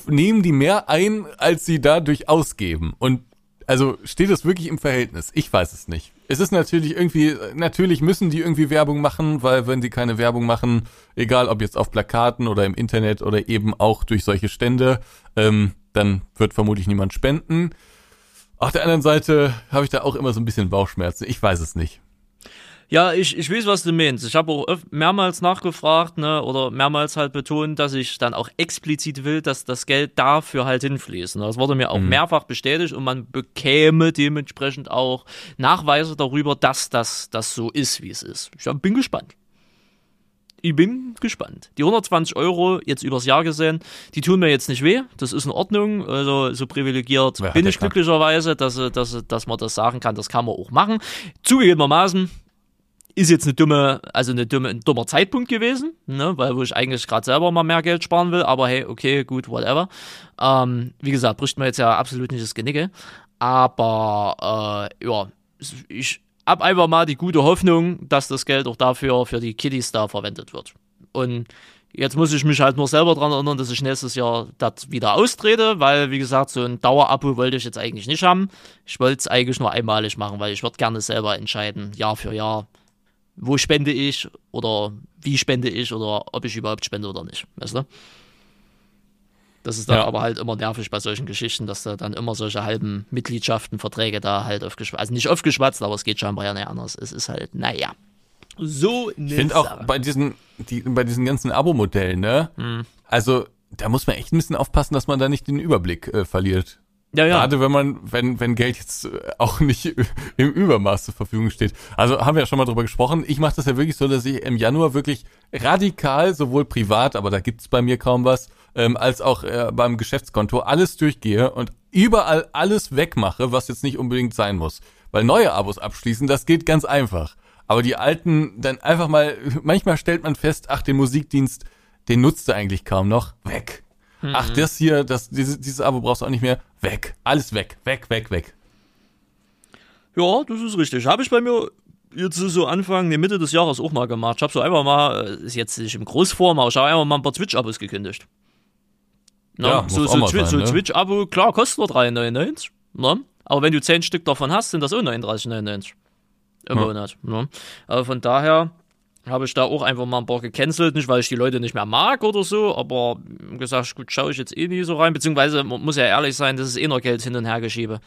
nehmen die mehr ein, als sie dadurch ausgeben? Und also steht das wirklich im Verhältnis? Ich weiß es nicht. Es ist natürlich irgendwie, natürlich müssen die irgendwie Werbung machen, weil wenn sie keine Werbung machen, egal ob jetzt auf Plakaten oder im Internet oder eben auch durch solche Stände, ähm, dann wird vermutlich niemand spenden. Auf der anderen Seite habe ich da auch immer so ein bisschen Bauchschmerzen. Ich weiß es nicht. Ja, ich, ich weiß, was du meinst. Ich habe auch mehrmals nachgefragt, ne, oder mehrmals halt betont, dass ich dann auch explizit will, dass das Geld dafür halt hinfließt. Ne. Das wurde mir auch mehrfach bestätigt und man bekäme dementsprechend auch Nachweise darüber, dass das, das so ist, wie es ist. Ich bin gespannt. Ich bin gespannt. Die 120 Euro jetzt übers Jahr gesehen, die tun mir jetzt nicht weh. Das ist in Ordnung. Also so privilegiert bin ich glücklicherweise, dass, dass, dass man das sagen kann. Das kann man auch machen. Zugegebenermaßen ist jetzt eine dumme, also eine dumme, ein dummer Zeitpunkt gewesen, ne, weil wo ich eigentlich gerade selber mal mehr Geld sparen will, aber hey, okay, gut, whatever. Ähm, wie gesagt, bricht mir jetzt ja absolut nicht das Genicke, aber äh, ja, ich hab einfach mal die gute Hoffnung, dass das Geld auch dafür für die Kiddies da verwendet wird. Und jetzt muss ich mich halt nur selber dran erinnern, dass ich nächstes Jahr das wieder austrete, weil, wie gesagt, so ein Dauerabo wollte ich jetzt eigentlich nicht haben. Ich wollte es eigentlich nur einmalig machen, weil ich würde gerne selber entscheiden, Jahr für Jahr, wo spende ich oder wie spende ich oder ob ich überhaupt spende oder nicht. Weißt du? Das ist dann Ja. aber halt immer nervig bei solchen Geschichten, dass da dann immer solche halben Mitgliedschaften, Verträge da halt aufgeschwatzt, also nicht aufgeschwatzt, aber es geht scheinbar ja nicht anders. Es ist halt, naja. So Ich finde auch bei diesen, die, bei diesen ganzen Abo-Modellen, ne? Mhm. Also, da muss man echt ein bisschen aufpassen, dass man da nicht den Überblick äh, verliert. Ja, ja. Gerade wenn man, wenn, wenn Geld jetzt äh, auch nicht im Übermaß zur Verfügung steht. Also haben wir ja schon mal drüber gesprochen. Ich mache das ja wirklich so, dass ich im Januar wirklich radikal, sowohl privat, aber da gibt's bei mir kaum was, ähm, als auch äh, beim Geschäftskonto alles durchgehe und überall alles wegmache, was jetzt nicht unbedingt sein muss. Weil neue Abos abschließen, das geht ganz einfach. Aber die alten dann einfach mal, manchmal stellt man fest, ach, den Musikdienst, den nutzt du eigentlich kaum noch, weg. Ach, das hier, das, dieses, dieses Abo brauchst du auch nicht mehr, weg. Alles weg, weg, weg, weg. Ja, das ist richtig. Habe ich bei mir jetzt so Anfang, nee, Mitte des Jahres auch mal gemacht. Ich habe so einfach mal, äh, ist jetzt nicht im Großform, aber ich habe einfach mal ein paar Twitch-Abos gekündigt. Na, Ja, muss so, so, Twi sein, so ne? Twitch-Abo, klar, kostet nur 3,99. Ne? Aber wenn du 10 Stück davon hast, sind das auch 39,99 im Ja. Monat. Ne? Aber von daher habe ich da auch einfach mal ein paar gecancelt, nicht weil ich die Leute nicht mehr mag oder so, aber gesagt, gut, schaue ich jetzt eh nie so rein, beziehungsweise man muss ja ehrlich sein, das ist eh noch Geld hin und her geschiebe.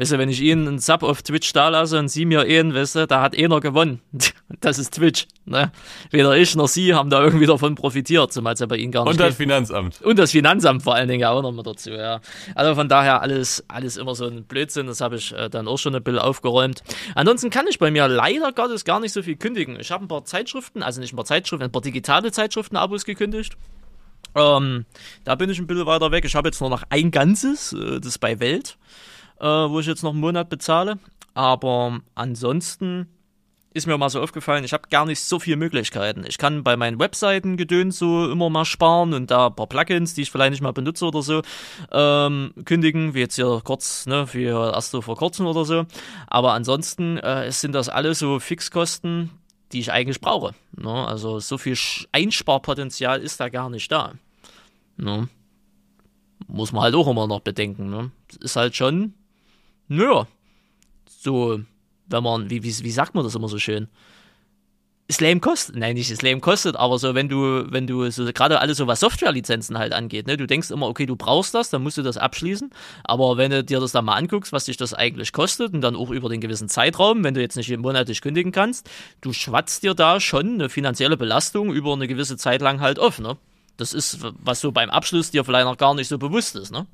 Weißt du, wenn ich ihnen einen Sub auf Twitch da lasse und sie mir einen, weißt du, da hat einer gewonnen. Das ist Twitch. Ne? Weder ich noch sie haben da irgendwie davon profitiert, zumal es ja bei ihnen gar nicht Und das geht. Finanzamt. Und das Finanzamt vor allen Dingen ja auch noch mit dazu, ja. Also von daher alles, alles immer so ein Blödsinn, das habe ich äh, dann auch schon ein bisschen aufgeräumt. Ansonsten kann ich bei mir leider Gottes gar nicht so viel kündigen. Ich habe ein paar Zeitschriften, also nicht ein paar Zeitschriften, ein paar digitale Zeitschriften-Abos gekündigt. Ähm, da bin ich ein bisschen weiter weg. Ich habe jetzt nur noch ein ganzes, äh, das ist bei Welt, äh, wo ich jetzt noch einen Monat bezahle. Aber ansonsten ist mir mal so aufgefallen, ich habe gar nicht so viele Möglichkeiten. Ich kann bei meinen Webseiten gedöns so immer mal sparen und da ein paar Plugins, die ich vielleicht nicht mal benutze oder so, ähm, kündigen, wie jetzt hier kurz, ne, wie erst so vor kurzem oder so. Aber ansonsten äh, sind das alles so Fixkosten, die ich eigentlich brauche. Ne? Also so viel Einsparpotenzial ist da gar nicht da. Ne? Muss man halt auch immer noch bedenken. Ne? Ist halt schon, naja, so wenn man, wie, wie, wie sagt man das immer so schön? lame kostet, nein, nicht lame kostet, aber so, wenn du, wenn du so, gerade alles so was Softwarelizenzen halt angeht, ne, du denkst immer, okay, du brauchst das, dann musst du das abschließen, aber wenn du dir das dann mal anguckst, was dich das eigentlich kostet und dann auch über den gewissen Zeitraum, wenn du jetzt nicht monatlich kündigen kannst, du schwatzt dir da schon eine finanzielle Belastung über eine gewisse Zeit lang halt auf, ne? Das ist, was so beim Abschluss dir vielleicht noch gar nicht so bewusst ist, ne?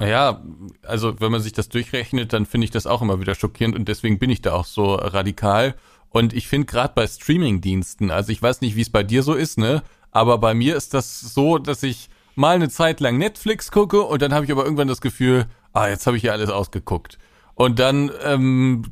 Ja, also wenn man sich das durchrechnet, dann finde ich das auch immer wieder schockierend und deswegen bin ich da auch so radikal. Und ich finde gerade bei Streaming-Diensten, also ich weiß nicht, wie es bei dir so ist, ne? Aber bei mir ist das so, dass ich mal eine Zeit lang Netflix gucke und dann habe ich aber irgendwann das Gefühl, ah, jetzt habe ich hier alles ausgeguckt. Und dann ähm,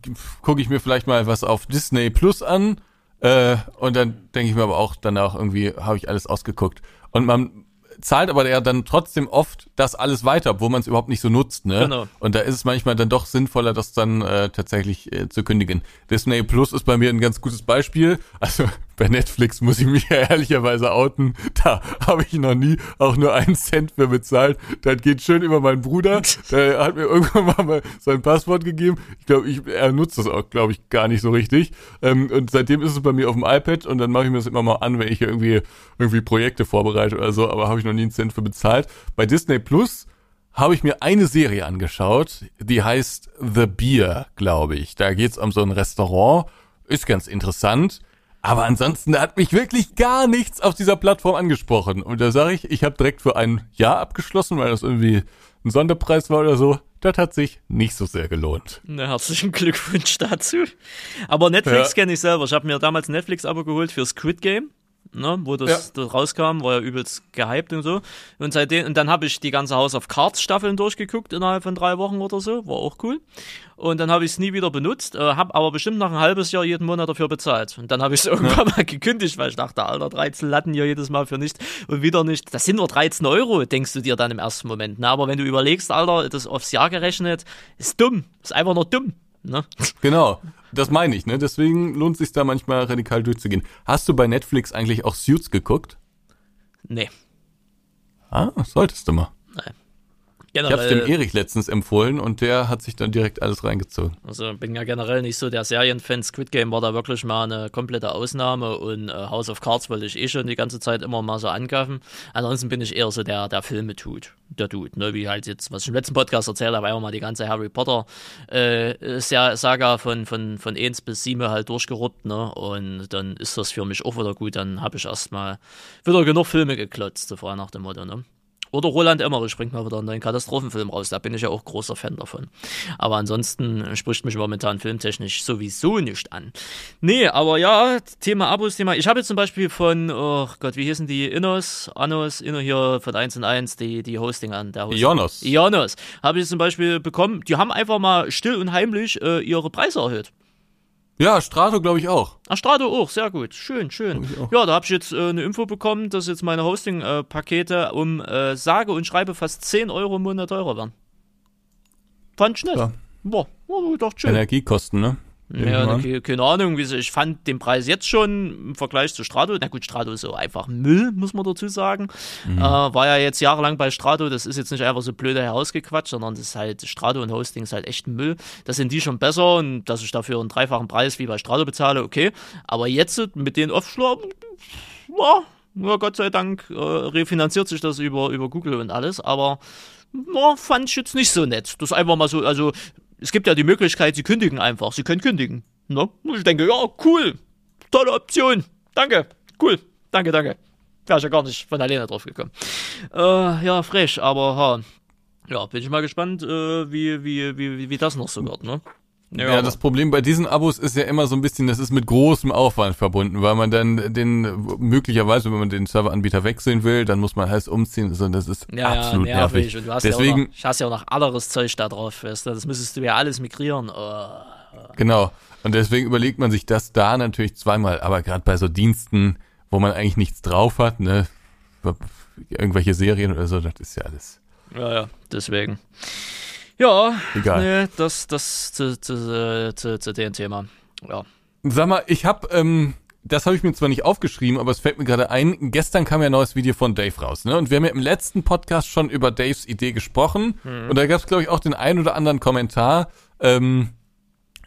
gucke ich mir vielleicht mal was auf Disney Plus an äh, und dann denke ich mir aber auch danach irgendwie, habe ich alles ausgeguckt. Und man zahlt aber ja dann trotzdem oft das alles weiter, obwohl man es überhaupt nicht so nutzt, ne? Genau. Und da ist es manchmal dann doch sinnvoller, das dann äh, tatsächlich äh, zu kündigen. Disney Plus ist bei mir ein ganz gutes Beispiel. Also bei Netflix muss ich mich ja ehrlicherweise outen. Da habe ich noch nie auch nur einen Cent für bezahlt. Das geht schön über meinen Bruder. Der hat mir irgendwann mal sein Passwort gegeben. Ich glaube, ich, er nutzt das auch, glaube ich, gar nicht so richtig. Ähm, und seitdem ist es bei mir auf dem iPad und dann mache ich mir das immer mal an, wenn ich irgendwie irgendwie Projekte vorbereite oder so. Aber habe ich noch nie einen Cent für bezahlt. Bei Disney Plus habe ich mir eine Serie angeschaut, die heißt The Beer, glaube ich. Da geht's um so ein Restaurant. Ist ganz interessant aber ansonsten hat mich wirklich gar nichts auf dieser Plattform angesprochen. Und da sage ich, ich habe direkt für ein Jahr abgeschlossen, weil das irgendwie ein Sonderpreis war oder so. Das hat sich nicht so sehr gelohnt. Na, herzlichen Glückwunsch dazu. Aber Netflix ja. kenne ich selber. Ich habe mir damals Netflix-Abo geholt für Squid Game ne, wo das, ja. das, rauskam, war ja übelst gehypt und so. Und seitdem, und dann habe ich die ganze House of Cards Staffeln durchgeguckt innerhalb von drei Wochen oder so, war auch cool. Und dann habe ich es nie wieder benutzt, äh, habe aber bestimmt noch ein halbes Jahr jeden Monat dafür bezahlt. Und dann habe ich es irgendwann mal gekündigt, weil ich dachte, Alter, 13 Latten hier jedes Mal für nichts und wieder nicht. Das sind nur 13 Euro, denkst du dir dann im ersten Moment. Ne? Aber wenn du überlegst, Alter, das aufs Jahr gerechnet, ist dumm. Ist einfach nur dumm. Ne? Genau. Das meine ich, ne? Deswegen lohnt es sich da manchmal radikal durchzugehen. Hast du bei Netflix eigentlich auch Suits geguckt? Nee. Ah, solltest du mal. Generell, ich habe dem Erich letztens empfohlen und der hat sich dann direkt alles reingezogen. Also bin ja generell nicht so der Serienfan. Squid Game war da wirklich mal eine komplette Ausnahme und äh, House of Cards wollte ich eh schon die ganze Zeit immer mal so angreifen. Ansonsten bin ich eher so der, der Filme tut, der Dude, ne? wie halt jetzt, was ich im letzten Podcast erzählt habe, einfach mal die ganze Harry Potter äh, Saga von, von, von 1 bis 7 halt durchgeruppt, ne? Und dann ist das für mich auch wieder gut. Dann habe ich erstmal wieder genug Filme geklotzt, so frei nach dem Motto, ne? Oder Roland Emmerich bringt mal wieder einen neuen Katastrophenfilm raus. Da bin ich ja auch großer Fan davon. Aber ansonsten spricht mich momentan filmtechnisch sowieso nicht an. Nee, aber ja, Thema Abos, Thema. Ich habe jetzt zum Beispiel von, oh Gott, wie hießen die? Innos, Annos, Inno hier von 1 und 1, die, die Hosting an. Der Hosting. Ionos. Ionos. Habe ich zum Beispiel bekommen. Die haben einfach mal still und heimlich äh, ihre Preise erhöht. Ja, Strato glaube ich auch. Ach, Strato auch, sehr gut. Schön, schön. Ja, da habe ich jetzt äh, eine Info bekommen, dass jetzt meine Hosting-Pakete um äh, sage und schreibe fast 10 Euro im Monat teurer werden. Fand ich nett. Ja. Boah, doch schön. Energiekosten, ne? Ja, okay, keine Ahnung, wie ich fand den Preis jetzt schon im Vergleich zu Strato, na gut, Strato ist so einfach Müll, muss man dazu sagen. Mhm. Äh, war ja jetzt jahrelang bei Strato, das ist jetzt nicht einfach so blöde herausgequatscht, sondern das ist halt, Strato und Hosting ist halt echt Müll. Das sind die schon besser und dass ich dafür einen dreifachen Preis wie bei Strato bezahle, okay. Aber jetzt mit den Offshore, ja, ja, Gott sei Dank äh, refinanziert sich das über, über Google und alles, aber ja, fand ich jetzt nicht so nett. Das einfach mal so, also es gibt ja die Möglichkeit, sie kündigen einfach. Sie können kündigen. Ne? Und ich denke, ja, cool. Tolle Option. Danke. Cool. Danke, danke. Wäre ich ja gar nicht von alleine drauf gekommen. Äh, ja, frech, aber ha. Ja, bin ich mal gespannt, äh, wie, wie, wie, wie das noch so wird, ne? Ja, ja das Problem bei diesen Abos ist ja immer so ein bisschen, das ist mit großem Aufwand verbunden, weil man dann den möglicherweise, wenn man den Serveranbieter wechseln will, dann muss man heiß umziehen, also das ist ja, absolut ja, nervig. nervig. Und du hast Deswegen, ja auch noch, hast ja auch noch anderes Zeug da drauf, weißt du? das müsstest du ja alles migrieren. Oh. Genau. Und deswegen überlegt man sich das da natürlich zweimal, aber gerade bei so Diensten, wo man eigentlich nichts drauf hat, ne, irgendwelche Serien oder so, das ist ja alles. Ja, ja, deswegen. Ja, Egal. Nee, das, das zu, zu, zu, zu dem Thema. Ja. Sag mal, ich habe, ähm, das habe ich mir zwar nicht aufgeschrieben, aber es fällt mir gerade ein, gestern kam ja ein neues Video von Dave raus, ne? Und wir haben ja im letzten Podcast schon über Daves Idee gesprochen. Mhm. Und da gab es, glaube ich, auch den ein oder anderen Kommentar, ähm,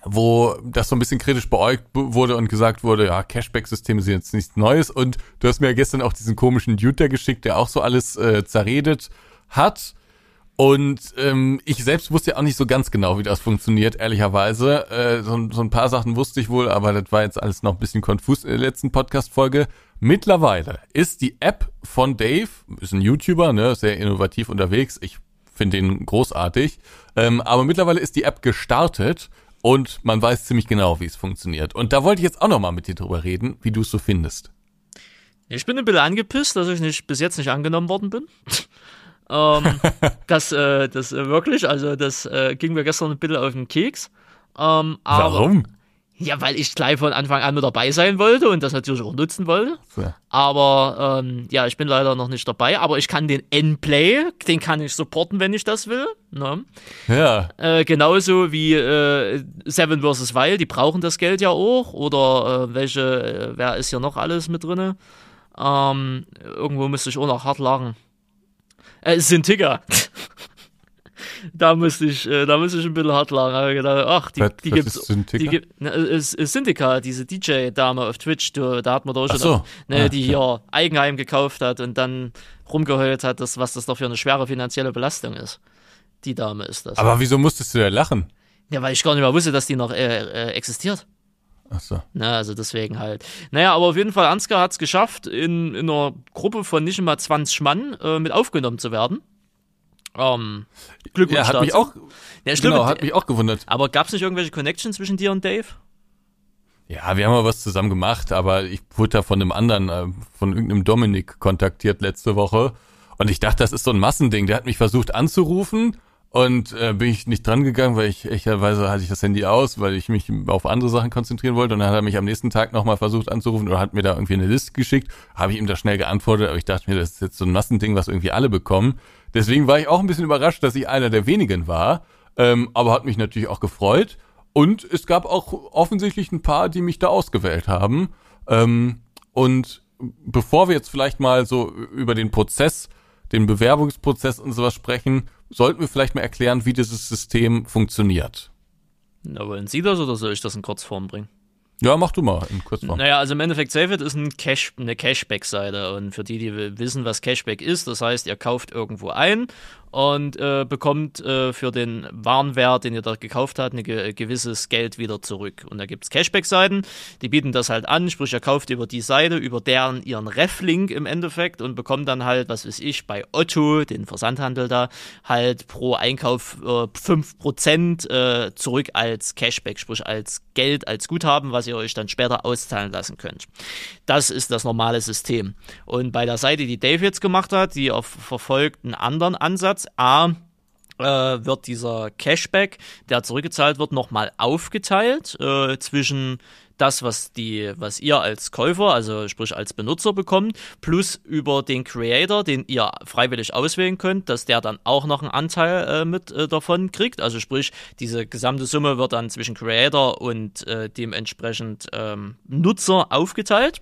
wo das so ein bisschen kritisch beäugt wurde und gesagt wurde, ja, Cashback-Systeme sind jetzt nichts Neues. Und du hast mir ja gestern auch diesen komischen Dude da geschickt, der auch so alles äh, zerredet hat. Und ähm, ich selbst wusste ja auch nicht so ganz genau, wie das funktioniert, ehrlicherweise. Äh, so, so ein paar Sachen wusste ich wohl, aber das war jetzt alles noch ein bisschen konfus in der letzten Podcast-Folge. Mittlerweile ist die App von Dave, ist ein YouTuber, ne, sehr innovativ unterwegs. Ich finde ihn großartig. Ähm, aber mittlerweile ist die App gestartet und man weiß ziemlich genau, wie es funktioniert. Und da wollte ich jetzt auch noch mal mit dir drüber reden, wie du es so findest. Ich bin ein bisschen angepisst, dass ich nicht bis jetzt nicht angenommen worden bin. Ähm, das, äh, das äh, wirklich, also das äh, ging mir gestern ein bisschen auf den Keks. Ähm, aber, Warum? Ja, weil ich gleich von Anfang an mit dabei sein wollte und das natürlich auch nutzen wollte. Ja. Aber ähm, ja, ich bin leider noch nicht dabei. Aber ich kann den N-Play, den kann ich supporten, wenn ich das will. Ne? Ja. Äh, genauso wie äh, Seven vs. Wild, die brauchen das Geld ja auch. Oder äh, welche, äh, wer ist hier noch alles mit drinne? Ähm, irgendwo müsste ich auch noch hart lachen. Äh, Sintiga. da musste ich, äh, da musste ich ein bisschen hart lachen. Ich gedacht, ach, die, Was- die was gibt's. ist Syntika? Die gibt, es ist Syndica, diese DJ-Dame auf Twitch, du, da hat man doch schon, so. ne, Ah, die hier Eigenheim gekauft hat und dann rumgeheult hat, dass, was das doch für eine schwere finanzielle Belastung ist. Die Dame ist das. Aber wieso musstest du da lachen? ja, weil ich gar nicht mehr wusste, dass die noch äh, äh, existiert. Ach so. Na, also deswegen halt. Naja, aber auf jeden Fall, Ansgar hat es geschafft, in, in einer Gruppe von nicht mal 20 Mann äh, mit aufgenommen zu werden. Ähm, Glückwunsch Ja, hat mich auch, Ja, stimmt. genau, hat mich auch gewundert. aber gab es nicht irgendwelche Connections zwischen dir und Dave? Ja, wir haben mal was zusammen gemacht, aber ich wurde da von einem anderen, äh, von irgendeinem Dominik kontaktiert letzte Woche. Und ich dachte, das ist so ein Massending. Der hat mich versucht anzurufen und äh, bin ich nicht dran gegangen, weil ich ehrlicherweise hatte ich das Handy aus, weil ich mich auf andere Sachen konzentrieren wollte. Und dann hat er mich am nächsten Tag nochmal versucht anzurufen oder hat mir da irgendwie eine Liste geschickt. Habe ich ihm da schnell geantwortet, aber ich dachte mir, das ist jetzt so ein Massending, was irgendwie alle bekommen. Deswegen war ich auch ein bisschen überrascht, dass ich einer der wenigen war. Ähm, aber hat mich natürlich auch gefreut. Und es gab auch offensichtlich ein paar, die mich da ausgewählt haben. Ähm, und bevor wir jetzt vielleicht mal so über den Prozess, den Bewerbungsprozess und sowas sprechen, sollten wir vielleicht mal erklären, wie dieses System funktioniert. Na, wollen Sie das oder soll ich das in Kurzform bringen? Ja, mach du mal in Kurzform. Naja, also im Endeffekt Safeit ist ein Cash, eine Cashback-Seite und für die, die wissen, was Cashback ist, das heißt, ihr kauft irgendwo ein und äh, bekommt äh, für den Warenwert, den ihr da gekauft habt, ein ge gewisses Geld wieder zurück. Und da gibt's Cashback-Seiten, die bieten das halt an, sprich ihr kauft über die Seite, über deren ihren Ref-Link im Endeffekt und bekommt dann halt, was weiß ich, bei Otto, den Versandhandel da, halt pro Einkauf äh, 5% äh, zurück als Cashback, sprich als Geld, als Guthaben, was ihr euch dann später auszahlen lassen könnt. Das ist das normale System. Und bei der Seite, die Dave jetzt gemacht hat, die verfolgt einen anderen Ansatz. A, äh, wird dieser Cashback, der zurückgezahlt wird, nochmal aufgeteilt äh, zwischen das, was die, was ihr als Käufer, also sprich als Benutzer bekommt, plus über den Creator, den ihr freiwillig auswählen könnt, dass der dann auch noch einen Anteil äh, mit äh, davon kriegt. Also sprich, diese gesamte Summe wird dann zwischen Creator und äh, dementsprechend ähm, Nutzer aufgeteilt.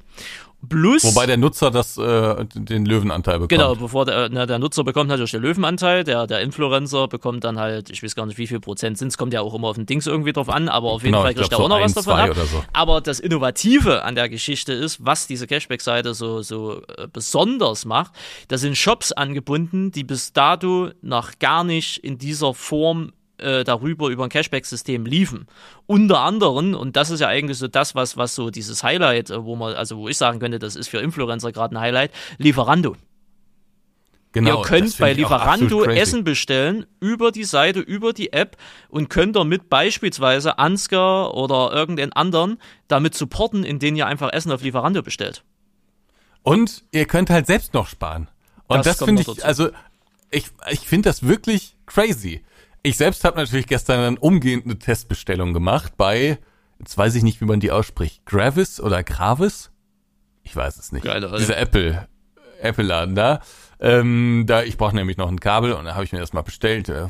Plus Wobei der Nutzer das, äh, den Löwenanteil bekommt. Genau, bevor der, na, der Nutzer bekommt natürlich den Löwenanteil, der, der Influencer bekommt dann halt, ich weiß gar nicht, wie viel Prozent sind, es kommt ja auch immer auf den Dings irgendwie drauf an, aber auf jeden Genau, Fall kriegt er auch noch was davon ab. so. Aber das Innovative an der Geschichte ist, was diese Cashback-Seite so, so äh, besonders macht, da sind Shops angebunden, die bis dato noch gar nicht in dieser Form äh, darüber über ein Cashback-System liefen. Unter anderem, und das ist ja eigentlich so das, was, was so dieses Highlight, äh, wo man, also wo ich sagen könnte, das ist für Influencer gerade ein Highlight, Lieferando. genau, Ihr könnt bei Lieferando. Essen bestellen über die Seite, über die App und könnt damit beispielsweise Ansgar oder irgendeinen anderen damit supporten, indem ihr einfach Essen auf Lieferando bestellt. Und ihr könnt halt selbst noch sparen. Und Das das, finde ich, dazu. also ich, ich finde das wirklich crazy. Ich selbst habe natürlich gestern dann umgehend eine Testbestellung gemacht bei, jetzt weiß ich nicht, wie man die ausspricht, Gravis oder Gravis? Ich weiß es nicht. Ahnung. Dieser Apple, Apple-Laden da. Ähm, da ich brauche nämlich noch ein Kabel und da habe ich mir das mal bestellt. Äh,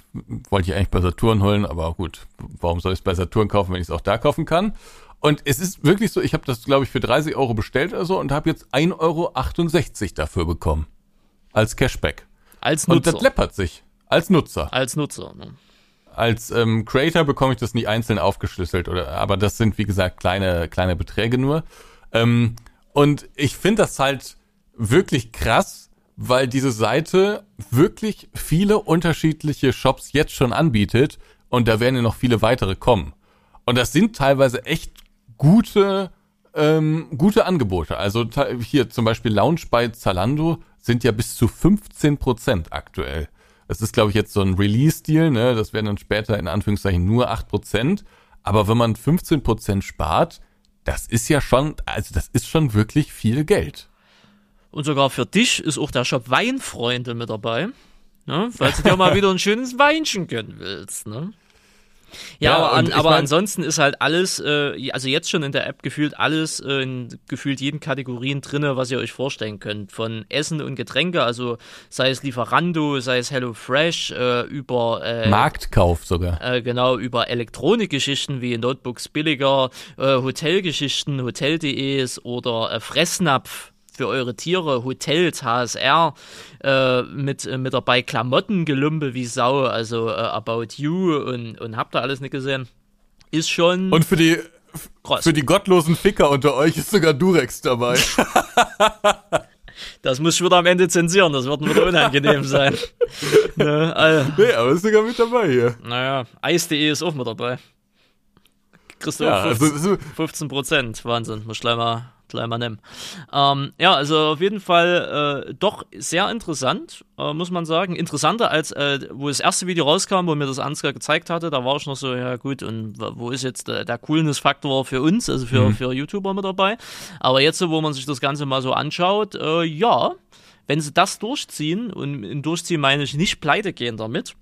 wollte ich eigentlich bei Saturn holen, aber gut, warum soll ich es bei Saturn kaufen, wenn ich es auch da kaufen kann? Und es ist wirklich so, ich habe das, glaube ich, für 30 Euro bestellt oder so und habe jetzt 1,68 Euro dafür bekommen. Als Cashback. Als Und Nutzer. das läppert sich. Als Nutzer. als Nutzer. Ne? als ähm, Creator bekomme ich das nicht einzeln aufgeschlüsselt oder, aber das sind wie gesagt kleine kleine Beträge nur. Ähm, und ich finde das halt wirklich krass, weil diese Seite wirklich viele unterschiedliche Shops jetzt schon anbietet und da werden ja noch viele weitere kommen. Und das sind teilweise echt gute ähm, gute Angebote. Also hier zum Beispiel Lounge bei Zalando sind ja bis zu 15 Prozent aktuell. Das ist, glaube ich, jetzt so ein Release-Deal, ne? Das werden dann später in Anführungszeichen nur 8 Prozent. Aber wenn man 15 Prozent spart, das ist ja schon, also das ist schon wirklich viel Geld. Und sogar für dich ist auch der Shop Weinfreunde mit dabei. Ne? Falls du dir mal wieder ein schönes Weinchen gönnen willst. Ne? Ja, ja aber, an, aber mein, ansonsten ist halt alles, äh, also jetzt schon in der App gefühlt alles äh, in gefühlt jeden Kategorien drinne, was ihr euch vorstellen könnt. Von Essen und Getränke, also sei es Lieferando, sei es HelloFresh, äh, über äh, Marktkauf sogar. Äh, genau, über Elektronikgeschichten wie Notebooks billiger, äh, Hotelgeschichten, Hotel.de oder äh, Fressnapf für eure Tiere, Hotels, HSR, äh, mit, äh, mit dabei Klamottengelümpe wie Sau, also äh, About You und, und habt ihr alles nicht gesehen. Ist schon. Und für die, krass. für die gottlosen Ficker unter euch ist sogar Durex dabei. Das muss ich wieder am Ende zensieren, das wird mir wieder unangenehm sein. ne, also, nee, aber ist sogar mit dabei hier. Naja, Eis.de ist auch mit dabei. Kriegst du ja, 15, also, 15 Prozent. Wahnsinn, muss gleich mal gleich mal nehmen. Ähm, ja, also auf jeden Fall äh, doch sehr interessant, äh, muss man sagen. Interessanter als, äh, wo das erste Video rauskam, wo mir das Ansgar gezeigt hatte, da war ich noch so, ja gut, und wo ist jetzt der, der Coolness-Faktor für uns, also für, mhm. für YouTuber mit dabei. Aber jetzt, wo man sich das Ganze mal so anschaut, äh, ja, wenn sie das durchziehen, und in Durchziehen meine ich nicht pleite gehen damit,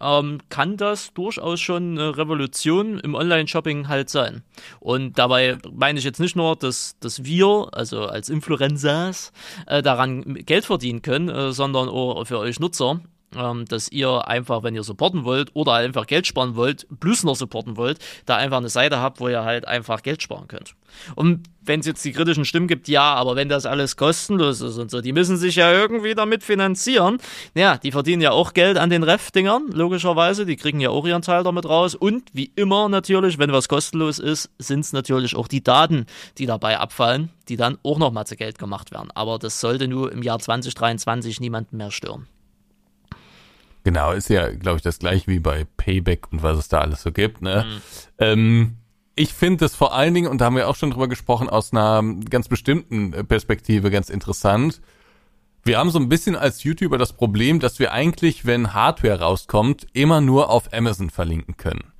ähm, kann das durchaus schon eine Revolution im Online-Shopping halt sein. Und dabei meine ich jetzt nicht nur, dass, dass wir, also als Influencers, äh, daran Geld verdienen können, äh, sondern auch für euch Nutzer ähm, dass ihr einfach, wenn ihr supporten wollt oder einfach Geld sparen wollt, plus noch supporten wollt, da einfach eine Seite habt, wo ihr halt einfach Geld sparen könnt. Und wenn es jetzt die kritischen Stimmen gibt, ja, aber wenn das alles kostenlos ist und so, die müssen sich ja irgendwie damit finanzieren. Ja, die verdienen ja auch Geld an den Ref-Dingern, logischerweise. Die kriegen ja auch ihren Teil damit raus. Und wie immer natürlich, wenn was kostenlos ist, sind es natürlich auch die Daten, die dabei abfallen, die dann auch nochmal zu Geld gemacht werden. Aber das sollte nur im Jahr 2023 niemanden mehr stören. Genau, ist ja, glaube ich, das gleiche wie bei Payback und was es da alles so gibt. Ne? Mhm. Ähm, ich finde das vor allen Dingen, und da haben wir auch schon drüber gesprochen, aus einer ganz bestimmten Perspektive ganz interessant. Wir haben so ein bisschen als YouTuber das Problem, dass wir eigentlich, wenn Hardware rauskommt, immer nur auf Amazon verlinken können.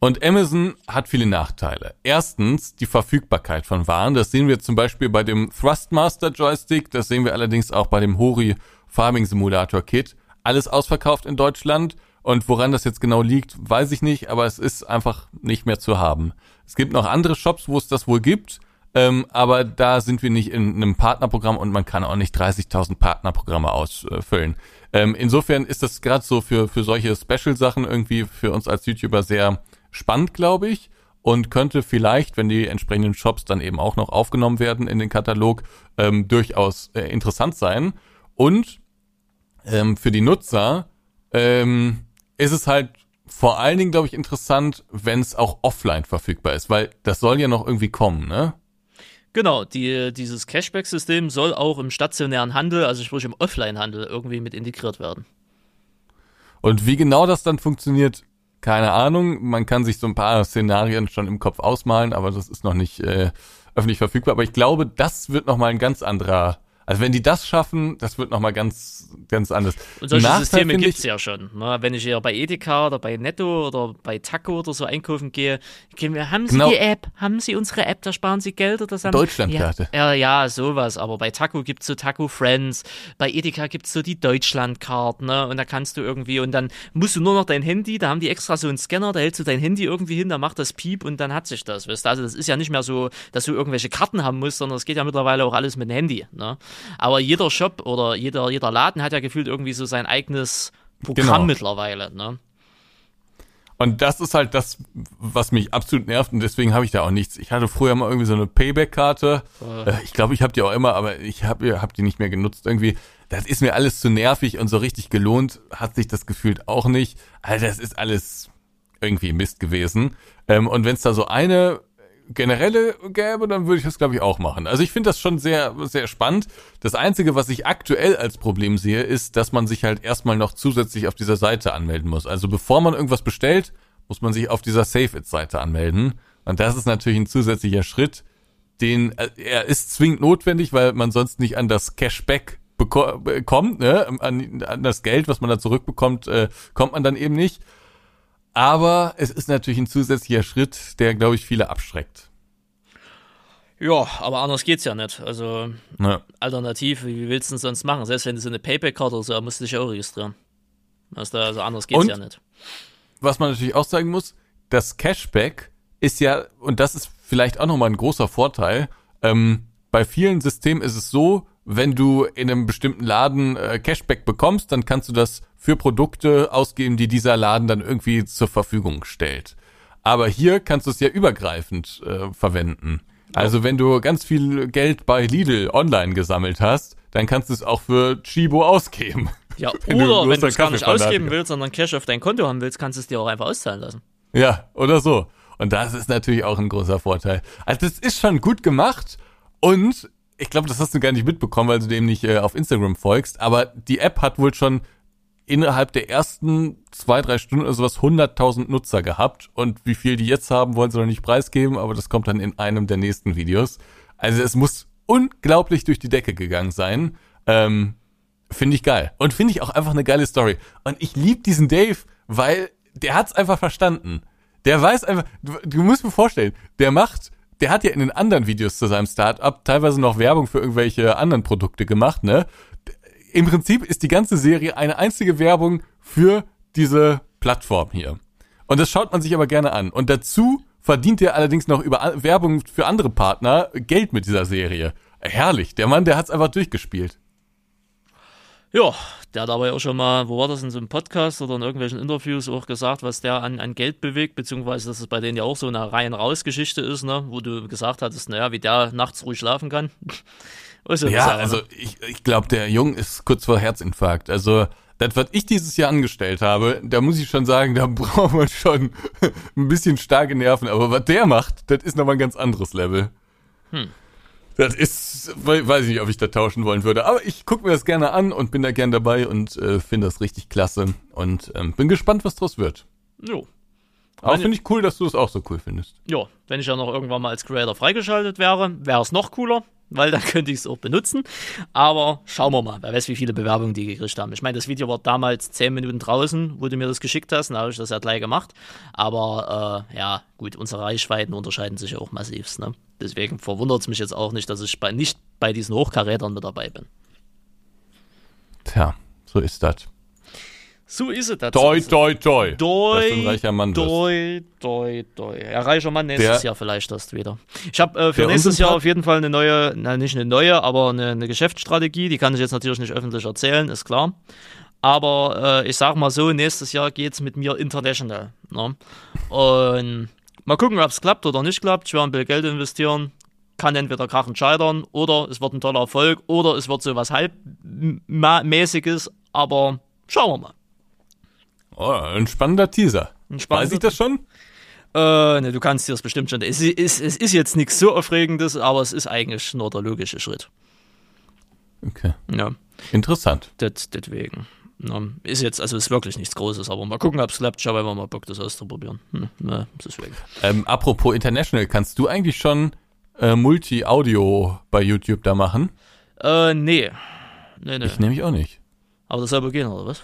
Und Amazon hat viele Nachteile. Erstens die Verfügbarkeit von Waren. Das sehen wir zum Beispiel bei dem Thrustmaster Joystick. Das sehen wir allerdings auch bei dem Hori Farming Simulator Kit alles ausverkauft in Deutschland. Und woran das jetzt genau liegt, weiß ich nicht, aber es ist einfach nicht mehr zu haben. Es gibt noch andere Shops, wo es das wohl gibt, ähm, aber da sind wir nicht in einem Partnerprogramm und man kann auch nicht 30.000 Partnerprogramme ausfüllen. Ähm, insofern ist das gerade so für, für solche Special-Sachen irgendwie für uns als YouTuber sehr spannend, glaube ich. Und könnte vielleicht, wenn die entsprechenden Shops dann eben auch noch aufgenommen werden in den Katalog, ähm, durchaus äh, interessant sein. Und ähm, für die Nutzer ähm, ist es halt vor allen Dingen, glaube ich, interessant, wenn es auch offline verfügbar ist, weil das soll ja noch irgendwie kommen, ne? Genau, die, dieses Cashback-System soll auch im stationären Handel, also sprich im Offline-Handel, irgendwie mit integriert werden. Und wie genau das dann funktioniert, keine Ahnung. Man kann sich so ein paar Szenarien schon im Kopf ausmalen, aber das ist noch nicht äh, öffentlich verfügbar. Aber ich glaube, das wird nochmal ein ganz anderer also wenn die das schaffen, das wird nochmal ganz, ganz anders. Und solche Nachteil Systeme gibt's ja schon. Ne? Wenn ich ja bei Edeka oder bei Netto oder bei Taco oder so einkaufen gehe, wir, haben Sie genau. die App? Haben Sie unsere App? Da sparen Sie Geld oder so. Deutschlandkarte. Ja, ja, ja, sowas. Aber bei Taco gibt's so Taco Friends. Bei Edeka gibt's so die Deutschlandkarte, ne? Und da kannst du irgendwie, und dann musst du nur noch dein Handy, da haben die extra so einen Scanner, da hältst du dein Handy irgendwie hin, da macht das Piep und dann hat sich das. Weißt du? Also das ist ja nicht mehr so, dass du irgendwelche Karten haben musst, sondern es geht ja mittlerweile auch alles mit dem Handy. Ne? Aber jeder Shop oder jeder, jeder Laden hat ja gefühlt irgendwie so sein eigenes Programm genau. mittlerweile. Ne? Und das ist halt das, was mich absolut nervt und deswegen habe ich da auch nichts. Ich hatte früher mal irgendwie so eine Payback-Karte. Äh. Ich glaube, ich habe die auch immer, aber ich habe hab die nicht mehr genutzt irgendwie. Das ist mir alles zu nervig und so richtig gelohnt hat sich das gefühlt auch nicht. Also das ist alles irgendwie Mist gewesen. Ähm, und wenn es da so eine generelle gäbe, dann würde ich das, glaube ich, auch machen. Also ich finde das schon sehr, sehr spannend. Das Einzige, was ich aktuell als Problem sehe, ist, dass man sich halt erstmal noch zusätzlich auf dieser Seite anmelden muss. Also bevor man irgendwas bestellt, muss man sich auf dieser Save-It-Seite anmelden. Und das ist natürlich ein zusätzlicher Schritt, den äh, er ist zwingend notwendig, weil man sonst nicht an das Cashback bekommt, ne? an, an das Geld, was man da zurückbekommt, äh, kommt man dann eben nicht. Aber es ist natürlich ein zusätzlicher Schritt, der, glaube ich, viele abschreckt. Ja, aber anders geht's ja nicht. Also ja. alternativ, wie willst du denn sonst machen? Selbst wenn du so eine Payback-Karte oder so, musst du dich auch registrieren. Also, also anders geht's und, ja nicht. Was man natürlich auch sagen muss, das Cashback ist ja, und das ist vielleicht auch nochmal ein großer Vorteil, ähm, bei vielen Systemen ist es so, wenn du in einem bestimmten Laden äh, Cashback bekommst, dann kannst du das für Produkte ausgeben, die dieser Laden dann irgendwie zur Verfügung stellt. Aber hier kannst du es ja übergreifend äh, verwenden. Also wenn du ganz viel Geld bei Lidl online gesammelt hast, dann kannst du es auch für Chibo ausgeben. Ja, wenn oder du wenn du es gar nicht ausgeben willst, sondern Cash auf dein Konto haben willst, kannst du es dir auch einfach auszahlen lassen. Ja, oder so. Und das ist natürlich auch ein großer Vorteil. Also das ist schon gut gemacht und ich glaube, das hast du gar nicht mitbekommen, weil du dem nicht äh, auf Instagram folgst, aber die App hat wohl schon innerhalb der ersten zwei, drei Stunden oder sowas 100.000 Nutzer gehabt und wie viel die jetzt haben, wollen sie noch nicht preisgeben, aber das kommt dann in einem der nächsten Videos. Also es muss unglaublich durch die Decke gegangen sein. Ähm, finde ich geil. Und finde ich auch einfach eine geile Story. Und ich liebe diesen Dave, weil der hat's einfach verstanden. Der weiß einfach, du, du musst mir vorstellen, der macht, der hat ja in den anderen Videos zu seinem Startup teilweise noch Werbung für irgendwelche anderen Produkte gemacht, ne? Im Prinzip ist die ganze Serie eine einzige Werbung für diese Plattform hier. Und das schaut man sich aber gerne an. Und dazu verdient er allerdings noch über Werbung für andere Partner Geld mit dieser Serie. Herrlich. Der Mann, der hat's einfach durchgespielt. Ja, der hat aber auch schon mal, wo war das, in so einem Podcast oder in irgendwelchen Interviews auch gesagt, was der an, an Geld bewegt, beziehungsweise dass es bei denen ja auch so eine Rein-Raus-Geschichte ist, ne, wo du gesagt hattest, naja, wie der nachts ruhig schlafen kann. ja, ja also ich, ich glaube, der Jung ist kurz vor Herzinfarkt. Also das, was ich dieses Jahr angestellt habe, da muss ich schon sagen, da braucht man schon ein bisschen starke Nerven. Aber was der macht, das ist nochmal ein ganz anderes Level. Hm. Das ist, weiß ich nicht, ob ich da tauschen wollen würde. Aber ich gucke mir das gerne an und bin da gern dabei und äh, finde das richtig klasse. Und ähm, bin gespannt, was draus wird. Jo. Aber finde ich cool, dass du es das auch so cool findest. Ja, wenn ich ja noch irgendwann mal als Creator freigeschaltet wäre, wäre es noch cooler weil dann könnte ich es auch benutzen. Aber schauen wir mal, wer weiß, wie viele Bewerbungen die gekriegt haben. Ich meine, das Video war damals 10 Minuten draußen, wo du mir das geschickt hast, dann habe ich das ja gleich gemacht. Aber äh, ja, gut, unsere Reichweiten unterscheiden sich ja auch massivst. Ne? Deswegen verwundert es mich jetzt auch nicht, dass ich bei, nicht bei diesen Hochkarätern mit dabei bin. Tja, so ist das. So ist es. Doi, doi, doi. Doi, dass du ein reicher Mann doi, doi, doi. Ja, reicher Mann nächstes der, Jahr vielleicht das wieder. Ich habe äh, für nächstes Jahr auf jeden Fall eine neue, na nicht eine neue, aber eine, eine Geschäftsstrategie. Die kann ich jetzt natürlich nicht öffentlich erzählen, ist klar. Aber äh, ich sag mal so, nächstes Jahr geht's mit mir international. Ne? Und mal gucken, ob es klappt oder nicht klappt. Ich werde ein bisschen Geld investieren. Kann entweder krachend scheitern oder es wird ein toller Erfolg oder es wird so was halbmäßiges, aber schauen wir mal. Oh, ein spannender Teaser. Ein spannender Weiß ich das schon? Äh, ne, du kannst dir das bestimmt schon. Es ist, es ist jetzt nichts so Aufregendes, aber es ist eigentlich nur der logische Schritt. Okay. Ja. Interessant. Das, deswegen. Ja, ist jetzt, also ist wirklich nichts Großes, aber mal gucken, ob es klappt. Ich habe einfach mal Bock, das auszuprobieren. Hm, ne, deswegen. Ähm, apropos International, kannst du eigentlich schon äh, Multi-Audio bei YouTube da machen? Äh, nee. Nee, nee. Ich nämlich auch nicht. Aber das soll gehen, oder was?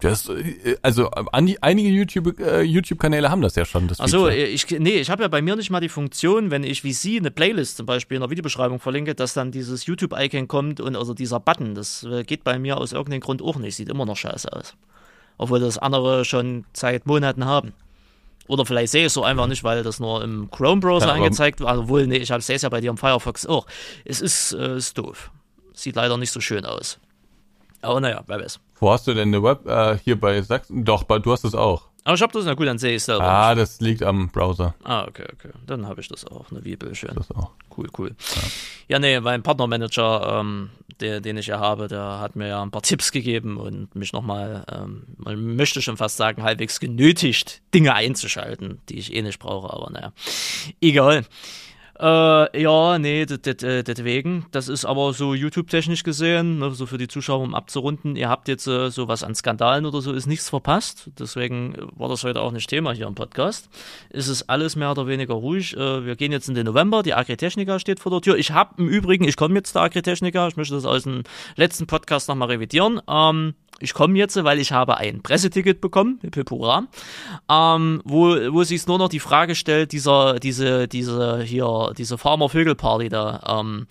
Das, äh, also einige YouTube, äh, YouTube-Kanäle haben das ja schon. Das Achso, ich, nee, ich habe ja bei mir nicht mal die Funktion, wenn ich wie Sie eine Playlist zum Beispiel in der Videobeschreibung verlinke, dass dann dieses YouTube-Icon kommt und also dieser Button. Das äh, geht bei mir aus irgendeinem Grund auch nicht. Sieht immer noch scheiße aus. Obwohl das andere schon seit Monaten haben. Oder vielleicht sehe ich es so einfach nicht, weil das nur im Chrome-Browser ja, angezeigt wird. Also wohl, nee, ich sehe es ja bei dir im Firefox auch. Es ist, äh, ist doof. Sieht leider nicht so schön aus. Aber naja, wer weiß. Wo hast du denn eine Web? Äh, hier bei Sachsen? Doch, bei, du hast es auch. Aber ich hab das, na gut, dann sehe ich es selber. Ah, das liegt am Browser. Ah, okay, okay. Dann habe ich das auch. Eine Bibel, schön. Das auch. Cool, cool. Ja, nee, mein Partnermanager, ähm, der, den ich ja habe, der hat mir ja ein paar Tipps gegeben und mich nochmal, ähm, man möchte schon fast sagen, halbwegs genötigt, Dinge einzuschalten, die ich eh nicht brauche, aber naja, egal. Äh, ja, nee, deswegen. Das ist aber so YouTube-technisch gesehen, ne, so für die Zuschauer, um abzurunden. Ihr habt jetzt äh, sowas an Skandalen oder so, ist nichts verpasst. Deswegen äh, war das heute auch nicht Thema hier im Podcast. Es ist alles mehr oder weniger ruhig. Äh, wir gehen jetzt in den November. Die Agritechnica steht vor der Tür. Ich habe im Übrigen, ich komme jetzt zur Agritechnica. Ich möchte das aus dem letzten Podcast nochmal revidieren. Ähm, ich komme jetzt, weil ich habe ein Presseticket bekommen, hip hip hurra, ähm, wo, wo sich nur noch die Frage stellt, dieser, diese, diese, hier, diese Farmer-Vögel-Party da, ähm,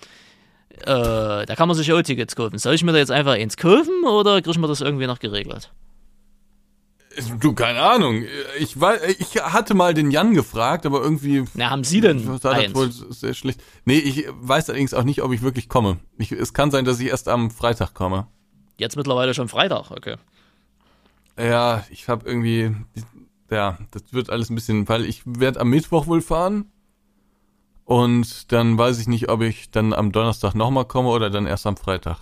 äh, da kann man sich ja auch Tickets kaufen. Soll ich mir da jetzt einfach eins kaufen oder kriegen wir das irgendwie noch geregelt? Du, keine Ahnung. Ich, war, ich hatte mal den Jan gefragt, aber irgendwie Na, haben Sie denn das eins? wohl sehr schlecht. Nee, ich weiß allerdings auch nicht, ob ich wirklich komme. Ich, es kann sein, dass ich erst am Freitag komme. Jetzt mittlerweile schon Freitag, okay. Ja, ich habe irgendwie, ja, das wird alles ein bisschen, weil ich werde am Mittwoch wohl fahren und dann weiß ich nicht, ob ich dann am Donnerstag nochmal komme oder dann erst am Freitag.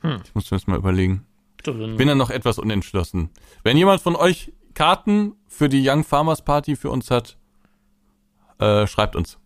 Hm. Ich muss mir das mal überlegen. Dann- Bin dann noch etwas unentschlossen. Wenn jemand von euch Karten für die Young Farmers Party für uns hat, äh, schreibt uns.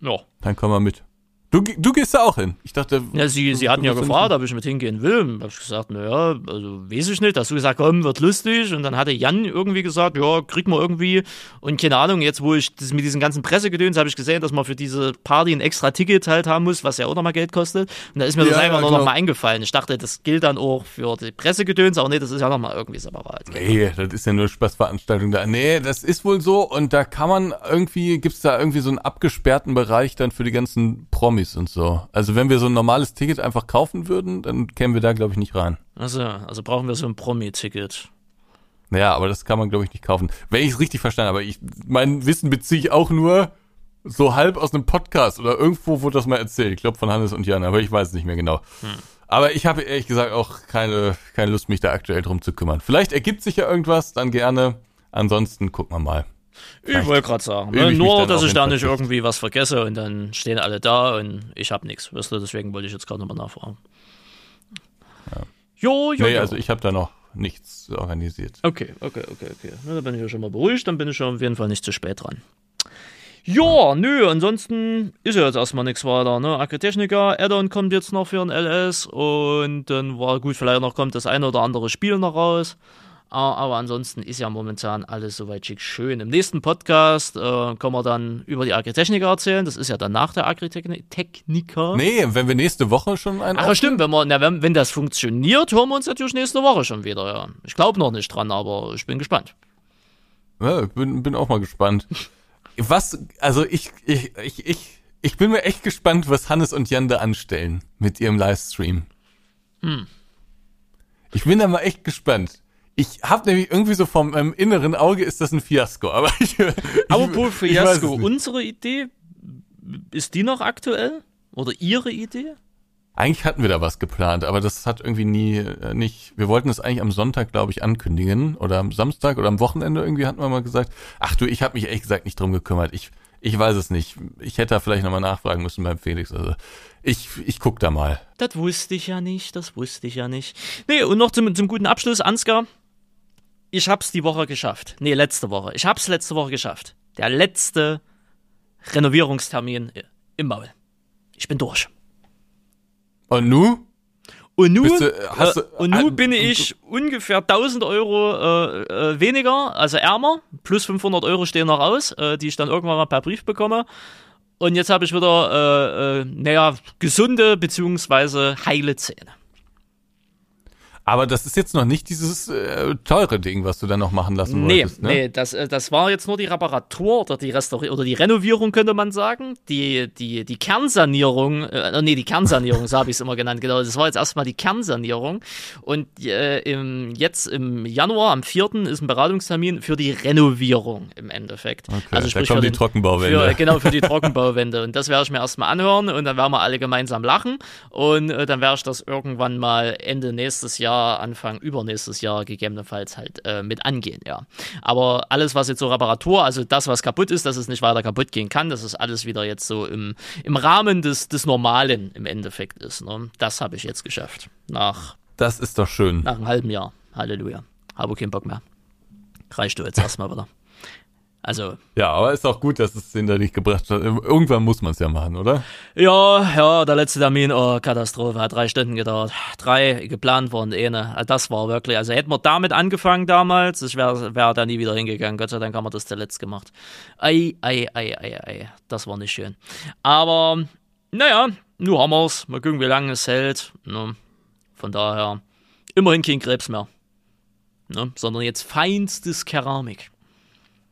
Ja. Dann kommen wir mit. Du, du gehst da auch hin. Ich dachte, Ja, sie, sie hatten ja gefragt, ob ich mit hingehen will. Hab ich gesagt, naja, also weiß ich nicht. Hast du gesagt, komm, wird lustig. Und dann hatte Jan irgendwie gesagt, ja, krieg mal irgendwie. Und keine Ahnung, jetzt wo ich das mit diesen ganzen Pressegedöns habe ich gesehen, dass man für diese Party ein extra Ticket halt haben muss, was ja auch nochmal Geld kostet. Und da ist mir das Ja, einfach ja, nur genau. nochmal eingefallen. Ich dachte, das gilt dann auch für die Pressegedöns, aber nee, das ist ja nochmal irgendwie separat. Nee, das ist ja nur Spaßveranstaltung da. Nee, das ist wohl so und da kann man irgendwie, gibt's da irgendwie so einen abgesperrten Bereich dann für die ganzen Promis und so. Also wenn wir so ein normales Ticket einfach kaufen würden, dann kämen wir da glaube ich nicht rein. Also, also brauchen wir so ein Promi-Ticket. Naja, aber das kann man glaube ich nicht kaufen. Wenn ich es richtig verstanden habe, ich, mein Wissen beziehe ich auch nur so halb aus einem Podcast oder irgendwo wurde das mal erzählt. Ich glaube von Hannes und Jan, aber ich weiß es nicht mehr genau. Aber ich habe ehrlich gesagt auch keine, keine Lust, mich da aktuell drum zu kümmern. Vielleicht ergibt sich ja irgendwas, dann gerne. Ansonsten gucken wir mal. Ich wollte gerade sagen, ne? nur, dass ich da nicht irgendwie was vergesse und dann stehen alle da und ich habe nichts. Weißt du, deswegen wollte ich jetzt gerade nochmal nachfragen. Jo, jo, Nee, jo. also ich habe da noch nichts organisiert. Okay, okay, okay, okay. Na, da bin ich ja schon mal beruhigt, dann bin ich schon auf jeden Fall nicht zu spät dran. Ja, nö, ansonsten ist ja jetzt erstmal nichts weiter, ne? Agritechnica, Addon kommt jetzt noch für ein LS und dann war gut, vielleicht noch kommt das eine oder andere Spiel noch raus. Ah, Aber ansonsten ist ja momentan alles soweit schick schön. Im nächsten Podcast äh, können wir dann über die Agritechnica erzählen. Das ist ja dann nach der Agritechnica. Nee, wenn wir nächste Woche schon einen Ach stimmt, wenn, wir, na, wenn, wenn das funktioniert, hören wir uns natürlich nächste Woche schon wieder, ja. Ich glaube noch nicht dran, aber ich bin gespannt. Ja, bin, bin auch mal gespannt. Was, also ich, ich, ich, ich, ich bin mir echt gespannt, was Hannes und Jan da anstellen mit ihrem Livestream. Hm. Ich bin da mal echt gespannt. Ich habe nämlich irgendwie so vom meinem inneren Auge ist das ein Fiasko, aber ich, Apropos nicht. unsere Idee, ist die noch aktuell? Oder Ihre Idee? Eigentlich hatten wir da was geplant, aber das hat irgendwie nie äh, nicht. Wir wollten es eigentlich am Sonntag, glaube ich, ankündigen oder am Samstag oder am Wochenende irgendwie hatten wir mal gesagt. Ach du, ich habe mich ehrlich gesagt nicht drum gekümmert. Ich ich weiß es nicht. Ich hätte da vielleicht nochmal nachfragen müssen beim Felix. Also ich ich guck da mal. Das wusste ich ja nicht, das wusste ich ja nicht. Nee, und noch zum, zum guten Abschluss, Ansgar. Ich hab's die Woche geschafft. Nee, letzte Woche. Ich hab's letzte Woche geschafft. Der letzte Renovierungstermin im Maul. Ich bin durch. Und nu? Und Bist du- hast äh, du- und nun äh, bin ich ungefähr 1000 Euro äh, äh, weniger, also ärmer. Plus 500 Euro stehen noch aus, äh, die ich dann irgendwann mal per Brief bekomme. Und jetzt habe ich wieder, äh, äh, naja, gesunde beziehungsweise heile Zähne. Aber das ist jetzt noch nicht dieses äh, teure Ding, was du dann noch machen lassen Nee, wolltest, ne? nee, das, äh, das war jetzt nur die Reparatur oder die Restauri oder die Renovierung, könnte man sagen. Die, die, die Kernsanierung, äh, nee, die Kernsanierung, so habe ich es immer genannt, genau. Das war jetzt erstmal die Kernsanierung. Und äh, im, jetzt im Januar, am 4. ist ein Beratungstermin für die Renovierung im Endeffekt. Okay, also da sprich kommen für die den, Trockenbauwände. Für, genau, für die Trockenbauwände. Und das werde ich mir erstmal anhören und dann werden wir alle gemeinsam lachen. Und äh, dann werde ich das irgendwann mal Ende nächstes Jahr Jahr, Anfang übernächstes Jahr gegebenenfalls halt äh, mit angehen, ja. Aber alles, was jetzt so Reparatur, also das, was kaputt ist, dass es nicht weiter kaputt gehen kann, das ist alles wieder jetzt so im, im Rahmen des, des Normalen im Endeffekt ist. Ne? Das habe ich jetzt geschafft. Nach, Das ist doch schön. nach einem halben Jahr. Halleluja. Habe keinen Bock mehr. Reicht du jetzt erstmal wieder. Also, Ja, aber ist auch gut, dass es den da nicht gebracht hat. Irgendwann muss man es ja machen, oder? Ja, ja, der letzte Termin, oh, Katastrophe, hat drei Stunden gedauert. Drei geplant worden, eine. Das war wirklich, also hätten wir damit angefangen damals, ich wäre wär da nie wieder hingegangen. Gott sei Dank haben wir das zuletzt gemacht. Ei, ei, ei, ei, ei, das war nicht schön. Aber, naja, nur haben wir's. Mal gucken, wie lange es hält. Ne? Von daher, immerhin kein Krebs mehr. Ne? Sondern jetzt feinstes Keramik.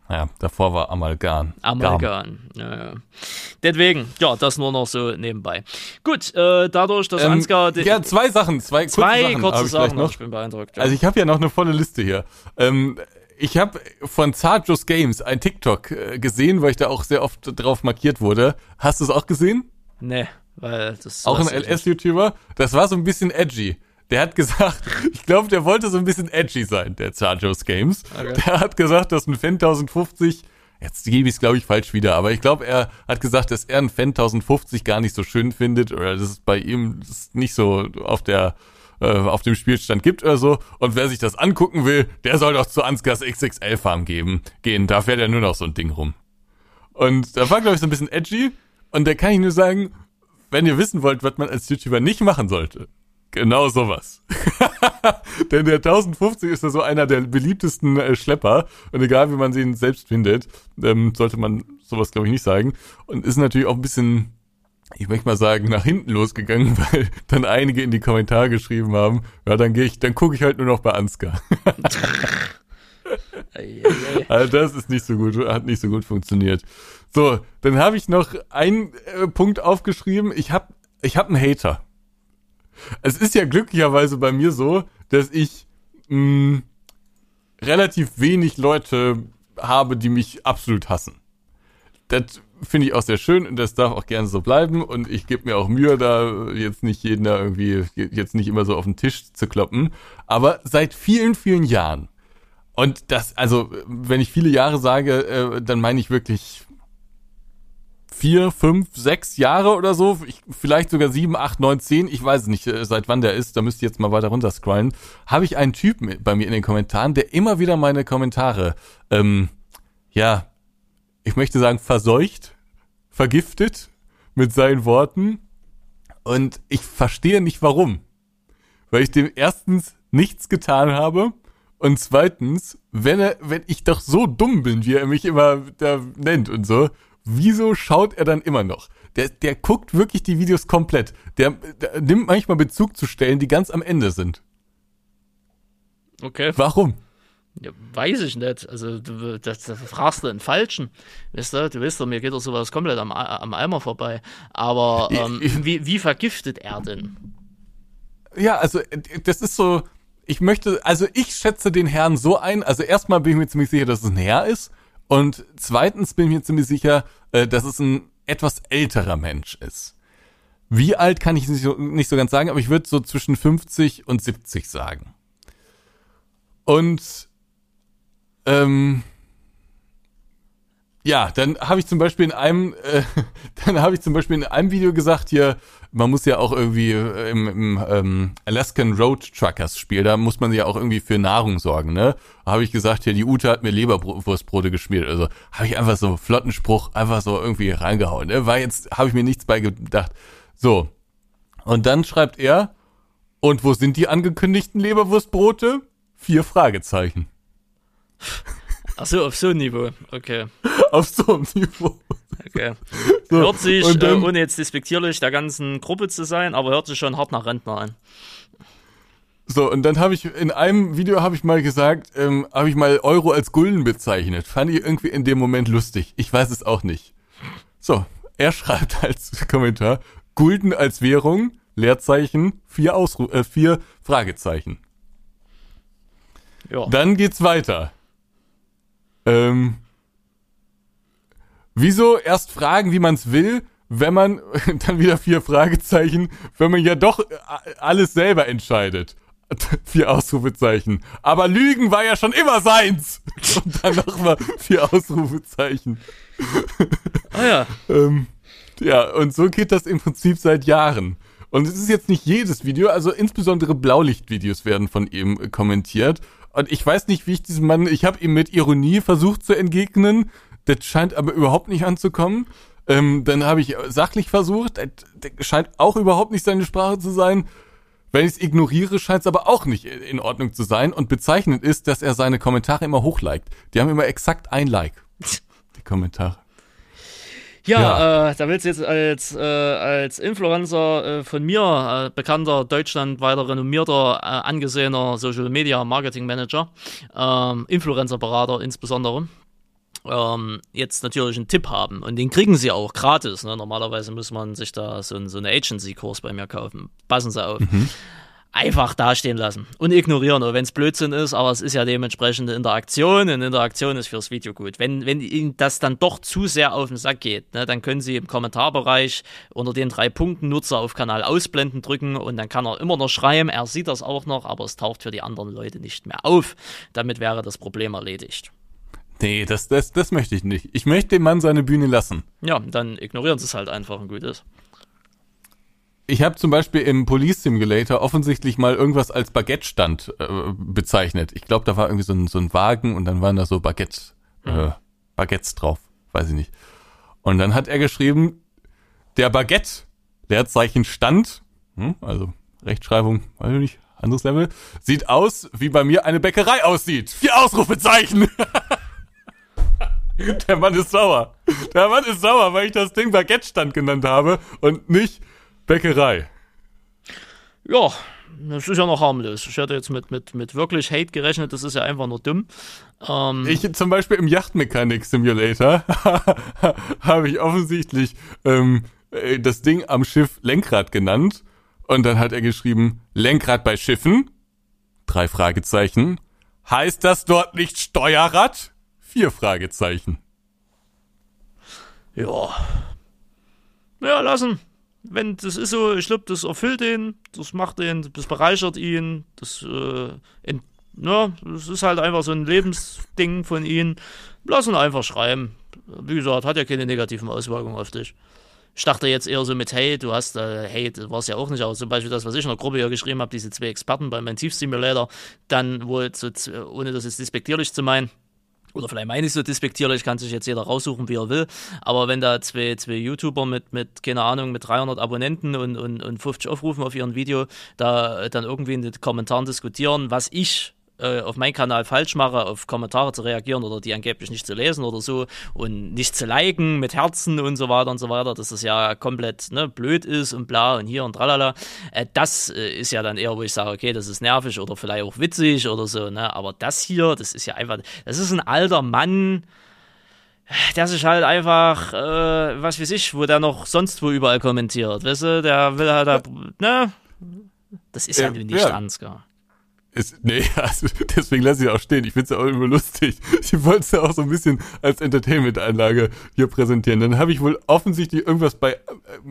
Ja, davor war Amalgam. Amalgam. Ja, ja. Deswegen, ja, das nur noch so nebenbei. Gut, äh, dadurch, dass Ähm, Ansgar ja, zwei Sachen, zwei, zwei kurze Sachen kurze ich Sachen noch. Ich bin beeindruckt. Ja. Also ich habe ja noch eine volle Liste hier. Ähm, ich habe von Zarjos Games ein TikTok äh, gesehen, weil ich da auch sehr oft drauf markiert wurde. Hast du es auch gesehen? nee, weil das Auch ein. LS-YouTuber? Das war so ein bisschen edgy. Der hat gesagt, ich glaube, der wollte so ein bisschen edgy sein, der Zarjos Games. Okay. Der hat gesagt, dass ein Fan 1050, jetzt gebe ich es glaube ich falsch wieder, aber ich glaube, er hat gesagt, dass er ein Fan 1050 gar nicht so schön findet oder dass es bei ihm das nicht so auf der äh, auf dem Spielstand gibt oder so. Und wer sich das angucken will, der soll doch zu Ansgars XXL Farm geben, gehen. Da fährt er nur noch so ein Ding rum. Und da war, glaube ich, so ein bisschen edgy. Und da kann ich nur sagen, wenn ihr wissen wollt, was man als YouTuber nicht machen sollte, genau sowas. Denn der 1050 ist ja so einer der beliebtesten äh, Schlepper. Und egal, wie man sie selbst findet, ähm, sollte man sowas, glaube ich, nicht sagen. Und ist natürlich auch ein bisschen, ich möchte mal sagen, nach hinten losgegangen, weil dann einige in die Kommentare geschrieben haben, ja, dann gehe ich, dann gucke ich halt nur noch bei Ansgar. Also das ist nicht so gut, hat nicht so gut funktioniert. So, dann habe ich noch einen äh, Punkt aufgeschrieben. Ich habe ich hab einen Hater. Es ist ja glücklicherweise bei mir so, dass ich mh, relativ wenig Leute habe, die mich absolut hassen. Das finde ich auch sehr schön und das darf auch gerne so bleiben und ich gebe mir auch Mühe, da jetzt nicht jeden da irgendwie, jetzt nicht immer so auf den Tisch zu kloppen. Aber seit vielen, vielen Jahren und das, also, wenn ich viele Jahre sage, äh, dann meine ich wirklich vier, fünf, sechs Jahre oder so. Ich, vielleicht sogar sieben, acht, neun, zehn. Ich weiß nicht, äh, seit wann der ist. Da müsst ihr jetzt mal weiter runter scrollen. Habe ich einen Typen bei mir in den Kommentaren, der immer wieder meine Kommentare, ähm, ja, ich möchte sagen, verseucht, vergiftet mit seinen Worten. Und ich verstehe nicht warum. Weil ich dem erstens nichts getan habe und zweitens, wenn er, wenn ich doch so dumm bin, wie er mich immer da nennt und so, wieso schaut er dann immer noch? Der, der guckt wirklich die Videos komplett. Der, der nimmt manchmal Bezug zu Stellen, die ganz am Ende sind. Okay. Warum? Ja, weiß ich nicht. Also, du, das, das fragst du einen Falschen. Weißt du, du weißt doch, mir geht doch sowas komplett am, am Eimer vorbei. Aber ähm, Ich- wie, wie vergiftet er denn? Ja, also das ist so, ich möchte, also ich schätze den Herrn so ein, also erstmal bin ich mir ziemlich sicher, dass es ein Herr ist und zweitens bin ich mir ziemlich sicher, äh, dass es ein etwas älterer Mensch ist. Wie alt kann ich nicht so, nicht so ganz sagen, aber ich würde so zwischen 50 und 70 sagen. Und ähm, ja, dann habe ich zum Beispiel in einem, äh, dann habe ich zum Beispiel in einem Video gesagt hier, man muss ja auch irgendwie äh, im, im ähm, Alaskan Road Truckers Spiel, da muss man ja auch irgendwie für Nahrung sorgen, ne? Habe ich gesagt, hier die Ute hat mir Leberwurstbrote geschmiert, also habe ich einfach so flotten Spruch einfach so irgendwie reingehauen, ne? War jetzt habe ich mir nichts bei gedacht. So. Und dann schreibt er, und wo sind die angekündigten Leberwurstbrote? Vier Fragezeichen. Ach so, auf so ein Niveau. Okay. Auf so einem Niveau. okay. So, Hört sich, und äh, dann- ohne jetzt despektierlich der ganzen Gruppe zu sein, aber hört sich schon hart nach Rentner an. So, und dann habe ich in einem Video habe ich mal gesagt, ähm, habe ich mal Euro als Gulden bezeichnet. Fand ich irgendwie in dem Moment lustig. Ich weiß es auch nicht. So, er schreibt als Kommentar, Gulden als Währung, Leerzeichen, vier, Ausru äh, vier Fragezeichen. Ja. Dann geht's weiter. Ähm, wieso erst fragen, wie man's will, wenn man, dann wieder vier Fragezeichen, wenn man ja doch äh, alles selber entscheidet. Vier Ausrufezeichen. Aber Lügen war ja schon immer seins. Und dann nochmal vier Ausrufezeichen. Ah ja. Ähm, ja, und so geht das im Prinzip seit Jahren. Und es ist jetzt nicht jedes Video, also insbesondere Blaulichtvideos werden von ihm kommentiert. Und ich weiß nicht, wie ich diesem Mann, ich habe ihm mit Ironie versucht zu entgegnen. Das scheint aber überhaupt nicht anzukommen. Ähm, dann habe ich sachlich versucht, das, das scheint auch überhaupt nicht seine Sprache zu sein. Wenn ich es ignoriere, scheint es aber auch nicht in Ordnung zu sein. Und bezeichnend ist, dass er seine Kommentare immer hochliked. Die haben immer exakt ein Like. Die Kommentare. Ja, Ja. Äh, da willst du jetzt als, äh, als Influencer äh, von mir, äh, bekannter, deutschlandweiter renommierter, äh, angesehener Social Media Marketing Manager, ähm, Influencer-Berater insbesondere, ähm, jetzt natürlich einen Tipp haben. Und den kriegen sie auch gratis. Ne? Normalerweise muss man sich da so, ein, so eine Agency-Kurs bei mir kaufen. Passen sie auf. Einfach dastehen lassen und ignorieren, wenn es Blödsinn ist, aber es ist ja dementsprechende Interaktion und Interaktion ist fürs Video gut. Wenn, wenn Ihnen das dann doch zu sehr auf den Sack geht, ne, dann können Sie im Kommentarbereich unter den drei Punkten Nutzer auf Kanal ausblenden drücken und dann kann er immer noch schreiben, er sieht das auch noch, aber es taucht für die anderen Leute nicht mehr auf. Damit wäre das Problem erledigt. Nee, das, das, das möchte ich nicht. Ich möchte dem Mann seine Bühne lassen. Ja, dann ignorieren Sie es halt einfach und gut ist. Ich habe zum Beispiel im Police Simulator offensichtlich mal irgendwas als Baguette-Stand äh, bezeichnet. Ich glaube, da war irgendwie so ein, so ein Wagen und dann waren da so Baguette, äh, Baguettes drauf. Weiß ich nicht. Und dann hat er geschrieben, der Baguette, Leerzeichen Stand, hm, also Rechtschreibung, weiß ich nicht, anderes Level, sieht aus, wie bei mir eine Bäckerei aussieht. Vier Ausrufezeichen. Der Mann ist sauer. Der Mann ist sauer, weil ich das Ding Baguette-Stand genannt habe und nicht Bäckerei. Ja, das ist ja noch harmlos. Ich hätte jetzt mit, mit, mit wirklich Hate gerechnet, das ist ja einfach nur dumm. Ähm, Ich zum Beispiel im Yachtmechanik Simulator habe ich offensichtlich ähm, äh, das Ding am Schiff Lenkrad genannt und dann hat er geschrieben Lenkrad bei Schiffen drei Fragezeichen heißt das dort nicht Steuerrad vier Fragezeichen Ja. Ja, lassen. Wenn das ist so, ich glaube, das erfüllt ihn, das macht ihn, das bereichert ihn, das, äh, ent, ja, das ist halt einfach so ein Lebensding von ihm. Lass ihn einfach schreiben. Wie gesagt, hat ja keine negativen Auswirkungen auf dich. Ich dachte jetzt eher so mit, hey, du hast, äh, hey, das war es ja auch nicht, aber zum Beispiel das, was ich in der Gruppe hier geschrieben habe, diese zwei Experten bei meinem Tiefsimulator, dann wohl, so, ohne das jetzt despektierlich zu meinen, oder vielleicht meine ich so despektierlich, kann sich jetzt jeder raussuchen, wie er will. Aber wenn da zwei, zwei YouTuber mit, mit, keine Ahnung, mit 300 Abonnenten und, und, und 50 Aufrufen auf ihren Video da dann irgendwie in den Kommentaren diskutieren, was ich äh, auf meinen Kanal falsch mache, auf Kommentare zu reagieren oder die angeblich nicht zu lesen oder so und nicht zu liken mit Herzen und so weiter und so weiter, dass das ja komplett ne, blöd ist und bla und hier und tralala. Äh, das äh, ist ja dann eher, wo ich sage, okay, das ist nervig oder vielleicht auch witzig oder so, ne? Aber das hier, das ist ja einfach, das ist ein alter Mann, der sich halt einfach, äh, was weiß ich, wo der noch sonst wo überall kommentiert, weißt du, der will halt, da, ne? Das ist ja, Ja, nicht ja. Ansgar. Ist, nee, also deswegen lasse ich auch stehen. Ich find's ja auch immer lustig. Ich wollte es ja auch so ein bisschen als Entertainment-Anlage hier präsentieren. Dann habe ich wohl offensichtlich irgendwas bei äh,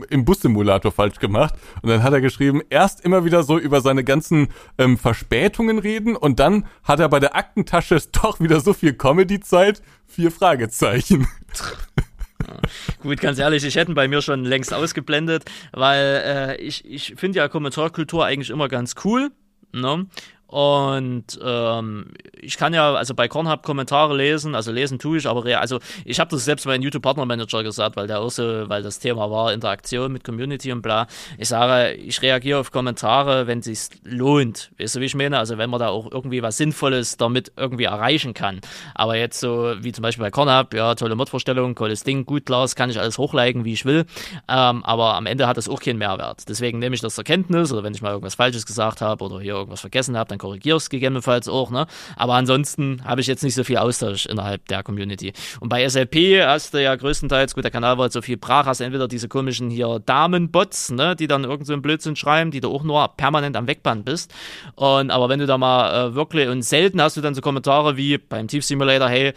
im Bus-Simulator falsch gemacht. Und dann hat er geschrieben, erst immer wieder so über seine ganzen ähm, Verspätungen reden und dann hat er bei der Aktentasche doch wieder so viel Comedy-Zeit. Vier Fragezeichen. Gut, ganz ehrlich, ich hätte ihn bei mir schon längst ausgeblendet, weil äh, ich, ich finde ja Kommentarkultur eigentlich immer ganz cool. Ne? Und ähm, ich kann ja also bei Kornhub Kommentare lesen, also lesen tue ich, aber also ich habe das selbst bei YouTube Partner Manager gesagt, weil der auch so, weil das Thema war Interaktion mit Community und bla. Ich sage, ich reagiere auf Kommentare, wenn es lohnt. Weißt du, wie ich meine? Also wenn man da auch irgendwie was Sinnvolles damit irgendwie erreichen kann. Aber jetzt so wie zum Beispiel bei Kornhub, ja, tolle Modvorstellung, cooles Ding, gut, klar, kann ich alles hochliken, wie ich will. Ähm, aber am Ende hat das auch keinen Mehrwert. Deswegen nehme ich das zur Kenntnis oder wenn ich mal irgendwas Falsches gesagt habe oder hier irgendwas vergessen habe, dann korrigiere ich es gegebenenfalls auch. Ne? Aber ansonsten habe ich jetzt nicht so viel Austausch innerhalb der Community. Und bei SLP hast du ja größtenteils, gut, der Kanal war jetzt so viel brach, hast entweder diese komischen hier Damenbots, ne, die dann irgend so einen Blödsinn schreiben, die du auch nur permanent am Wegbannen bist. Und aber wenn du da mal äh, wirklich und selten hast du dann so Kommentare wie beim Tief Simulator, hey,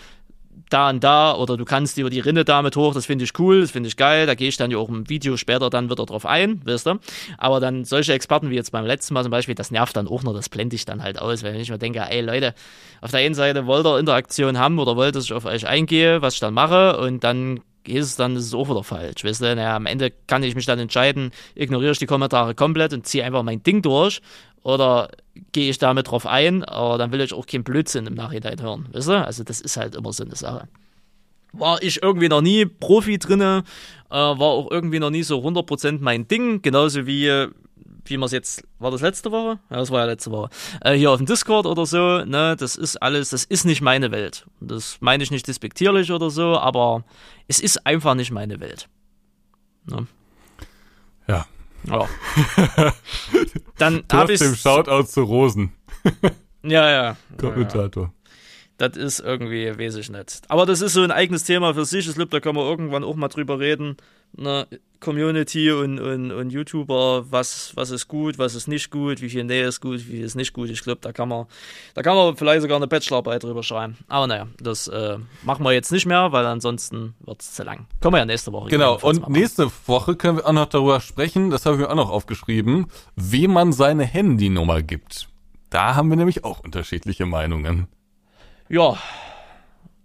da und da oder du kannst über die Rinne damit hoch, das finde ich cool, das finde ich geil, da gehe ich dann ja auch im Video später dann wieder drauf ein, wisst ihr. Aber dann solche Experten wie jetzt beim letzten Mal zum Beispiel, das nervt dann auch noch, das blende ich dann halt aus, wenn ich mir denke, ey Leute, auf der einen Seite wollt ihr Interaktion haben oder wollt dass ich auf euch eingehe, was ich dann mache und dann ist es dann, ist es auch wieder falsch. Weißt du, naja, am Ende kann ich mich dann entscheiden, ignoriere ich die Kommentare komplett und ziehe einfach mein Ding durch oder gehe ich damit drauf ein, aber dann will ich auch keinen Blödsinn im Nachhinein hören. Weißt du? Also das ist halt immer so eine Sache. War ich irgendwie noch nie Profi drinne, äh, war auch irgendwie noch nie so 100% mein Ding, genauso wie wie man es jetzt, war das letzte Woche? Ja, das war ja letzte Woche. Äh, hier auf dem Discord oder so, ne, das ist alles, das ist nicht meine Welt. Das meine ich nicht despektierlich oder so, aber es ist einfach nicht meine Welt. Ne? Ja. Dann habe ich. dem Shoutout zu Rosen. ja, ja. Kommentator. Das ist irgendwie, weiß ich nicht. Aber das ist so ein eigenes Thema für sich. Ich glaube, da kann man irgendwann auch mal drüber reden. Ne? Community und, und, und YouTuber, was, was ist gut, was ist nicht gut, wie viel Nähe ist gut, wie viel ist nicht gut. Ich glaube, da kann man, da kann man vielleicht sogar eine Bachelorarbeit drüber schreiben. Aber naja, das äh, machen wir jetzt nicht mehr, weil ansonsten wird es zu lang. Können wir ja nächste Woche. Genau, und nächste Woche können wir auch noch darüber sprechen, das habe ich mir auch noch aufgeschrieben, wem man seine Handynummer gibt. Da haben wir nämlich auch unterschiedliche Meinungen. Ja,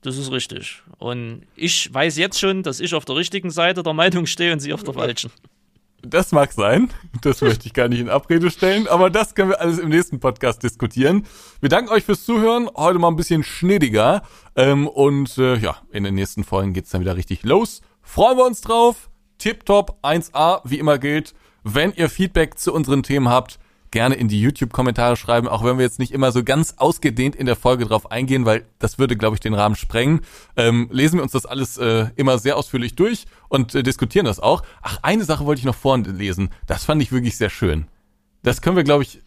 das ist richtig. Und ich weiß jetzt schon, dass ich auf der richtigen Seite der Meinung stehe und sie auf der falschen. Das mag sein. Das möchte ich gar nicht in Abrede stellen, aber das können wir alles im nächsten Podcast diskutieren. Wir danken euch fürs Zuhören. Heute mal ein bisschen schnittiger. Ähm, und äh, ja, in den nächsten Folgen geht's dann wieder richtig los. Freuen wir uns drauf. Tipptopp 1A, wie immer gilt. Wenn ihr Feedback zu unseren Themen habt, gerne in die YouTube-Kommentare schreiben, auch wenn wir jetzt nicht immer so ganz ausgedehnt in der Folge drauf eingehen, weil das würde, glaube ich, den Rahmen sprengen. Ähm, lesen wir uns das alles äh, immer sehr ausführlich durch und äh, diskutieren das auch. Ach, eine Sache wollte ich noch vorlesen. Das fand ich wirklich sehr schön. Das können wir, glaube ich,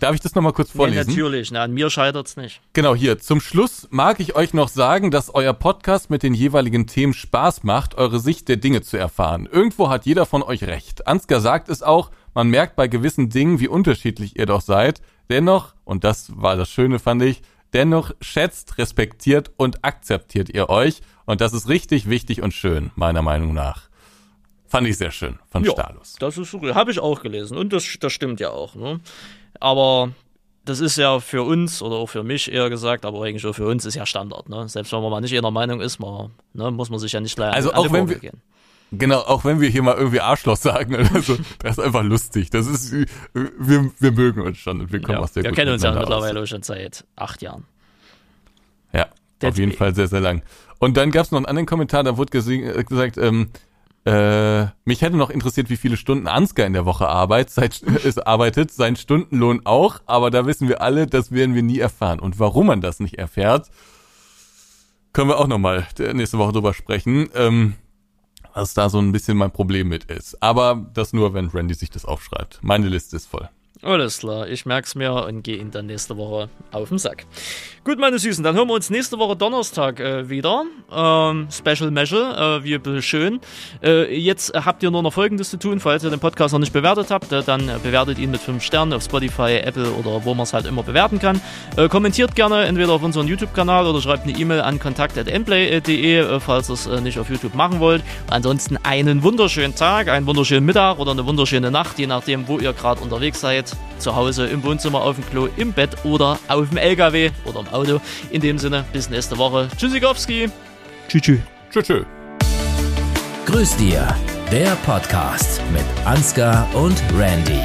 Darf ich das nochmal kurz vorlesen? Ja, natürlich, na, an mir scheitert's nicht. Genau, hier. Zum Schluss mag ich euch noch sagen, dass euer Podcast mit den jeweiligen Themen Spaß macht, eure Sicht der Dinge zu erfahren. Irgendwo hat jeder von euch recht. Ansgar sagt es auch, man merkt bei gewissen Dingen, wie unterschiedlich ihr doch seid. Dennoch, und das war das Schöne, fand ich, dennoch schätzt, respektiert und akzeptiert ihr euch. Und das ist richtig wichtig und schön, meiner Meinung nach. Fand ich sehr schön von ja, Stalus. Das ist habe ich auch gelesen und das, das stimmt ja auch. Ne? Aber das ist ja für uns oder auch für mich eher gesagt, aber eigentlich auch für uns ist ja Standard. Ne? Selbst wenn man mal nicht in der Meinung ist, man, ne, muss man sich ja nicht gleich also an, auch wenn wir, gehen. Genau, auch wenn wir hier mal irgendwie Arschloch sagen oder so, das ist einfach lustig. Das ist, wir, wir mögen uns schon und wir kommen ja, aus der Wir kennen uns ja mittlerweile aus. schon seit acht Jahren. Ja, That's auf jeden me. Fall sehr, sehr lang. Und dann gab es noch einen anderen Kommentar, da wurde äh, gesagt, ähm, äh, mich hätte noch interessiert, wie viele Stunden Ansgar in der Woche arbeitet, seit, äh, arbeitet, sein Stundenlohn auch, aber da wissen wir alle, das werden wir nie erfahren. Und warum man das nicht erfährt, können wir auch nochmal nächste Woche drüber sprechen. Ähm, was da so ein bisschen mein Problem mit ist. Aber das nur, wenn Randy sich das aufschreibt. Meine Liste ist voll. Alles klar, ich merk's mir und gehe ihn dann nächste Woche auf den Sack. Gut, meine Süßen, dann hören wir uns nächste Woche Donnerstag äh, wieder. Ähm, Special Measure, äh, wie schön. Äh, jetzt habt ihr nur noch Folgendes zu tun, falls ihr den Podcast noch nicht bewertet habt, äh, dann bewertet ihn mit 5 Sternen auf Spotify, Apple oder wo man es halt immer bewerten kann. Äh, kommentiert gerne entweder auf unseren YouTube-Kanal oder schreibt eine E-Mail an kontakt.endplay.de, äh, falls ihr es nicht auf YouTube machen wollt. Ansonsten einen wunderschönen Tag, einen wunderschönen Mittag oder eine wunderschöne Nacht, je nachdem, wo ihr gerade unterwegs seid zu Hause, im Wohnzimmer, auf dem Klo, im Bett oder auf dem LKW oder im Auto. In dem Sinne, bis nächste Woche. Tschüssikowski. Tschüss. Tschüss. Tschüss. Grüß dir, der Podcast mit Ansgar und Randy.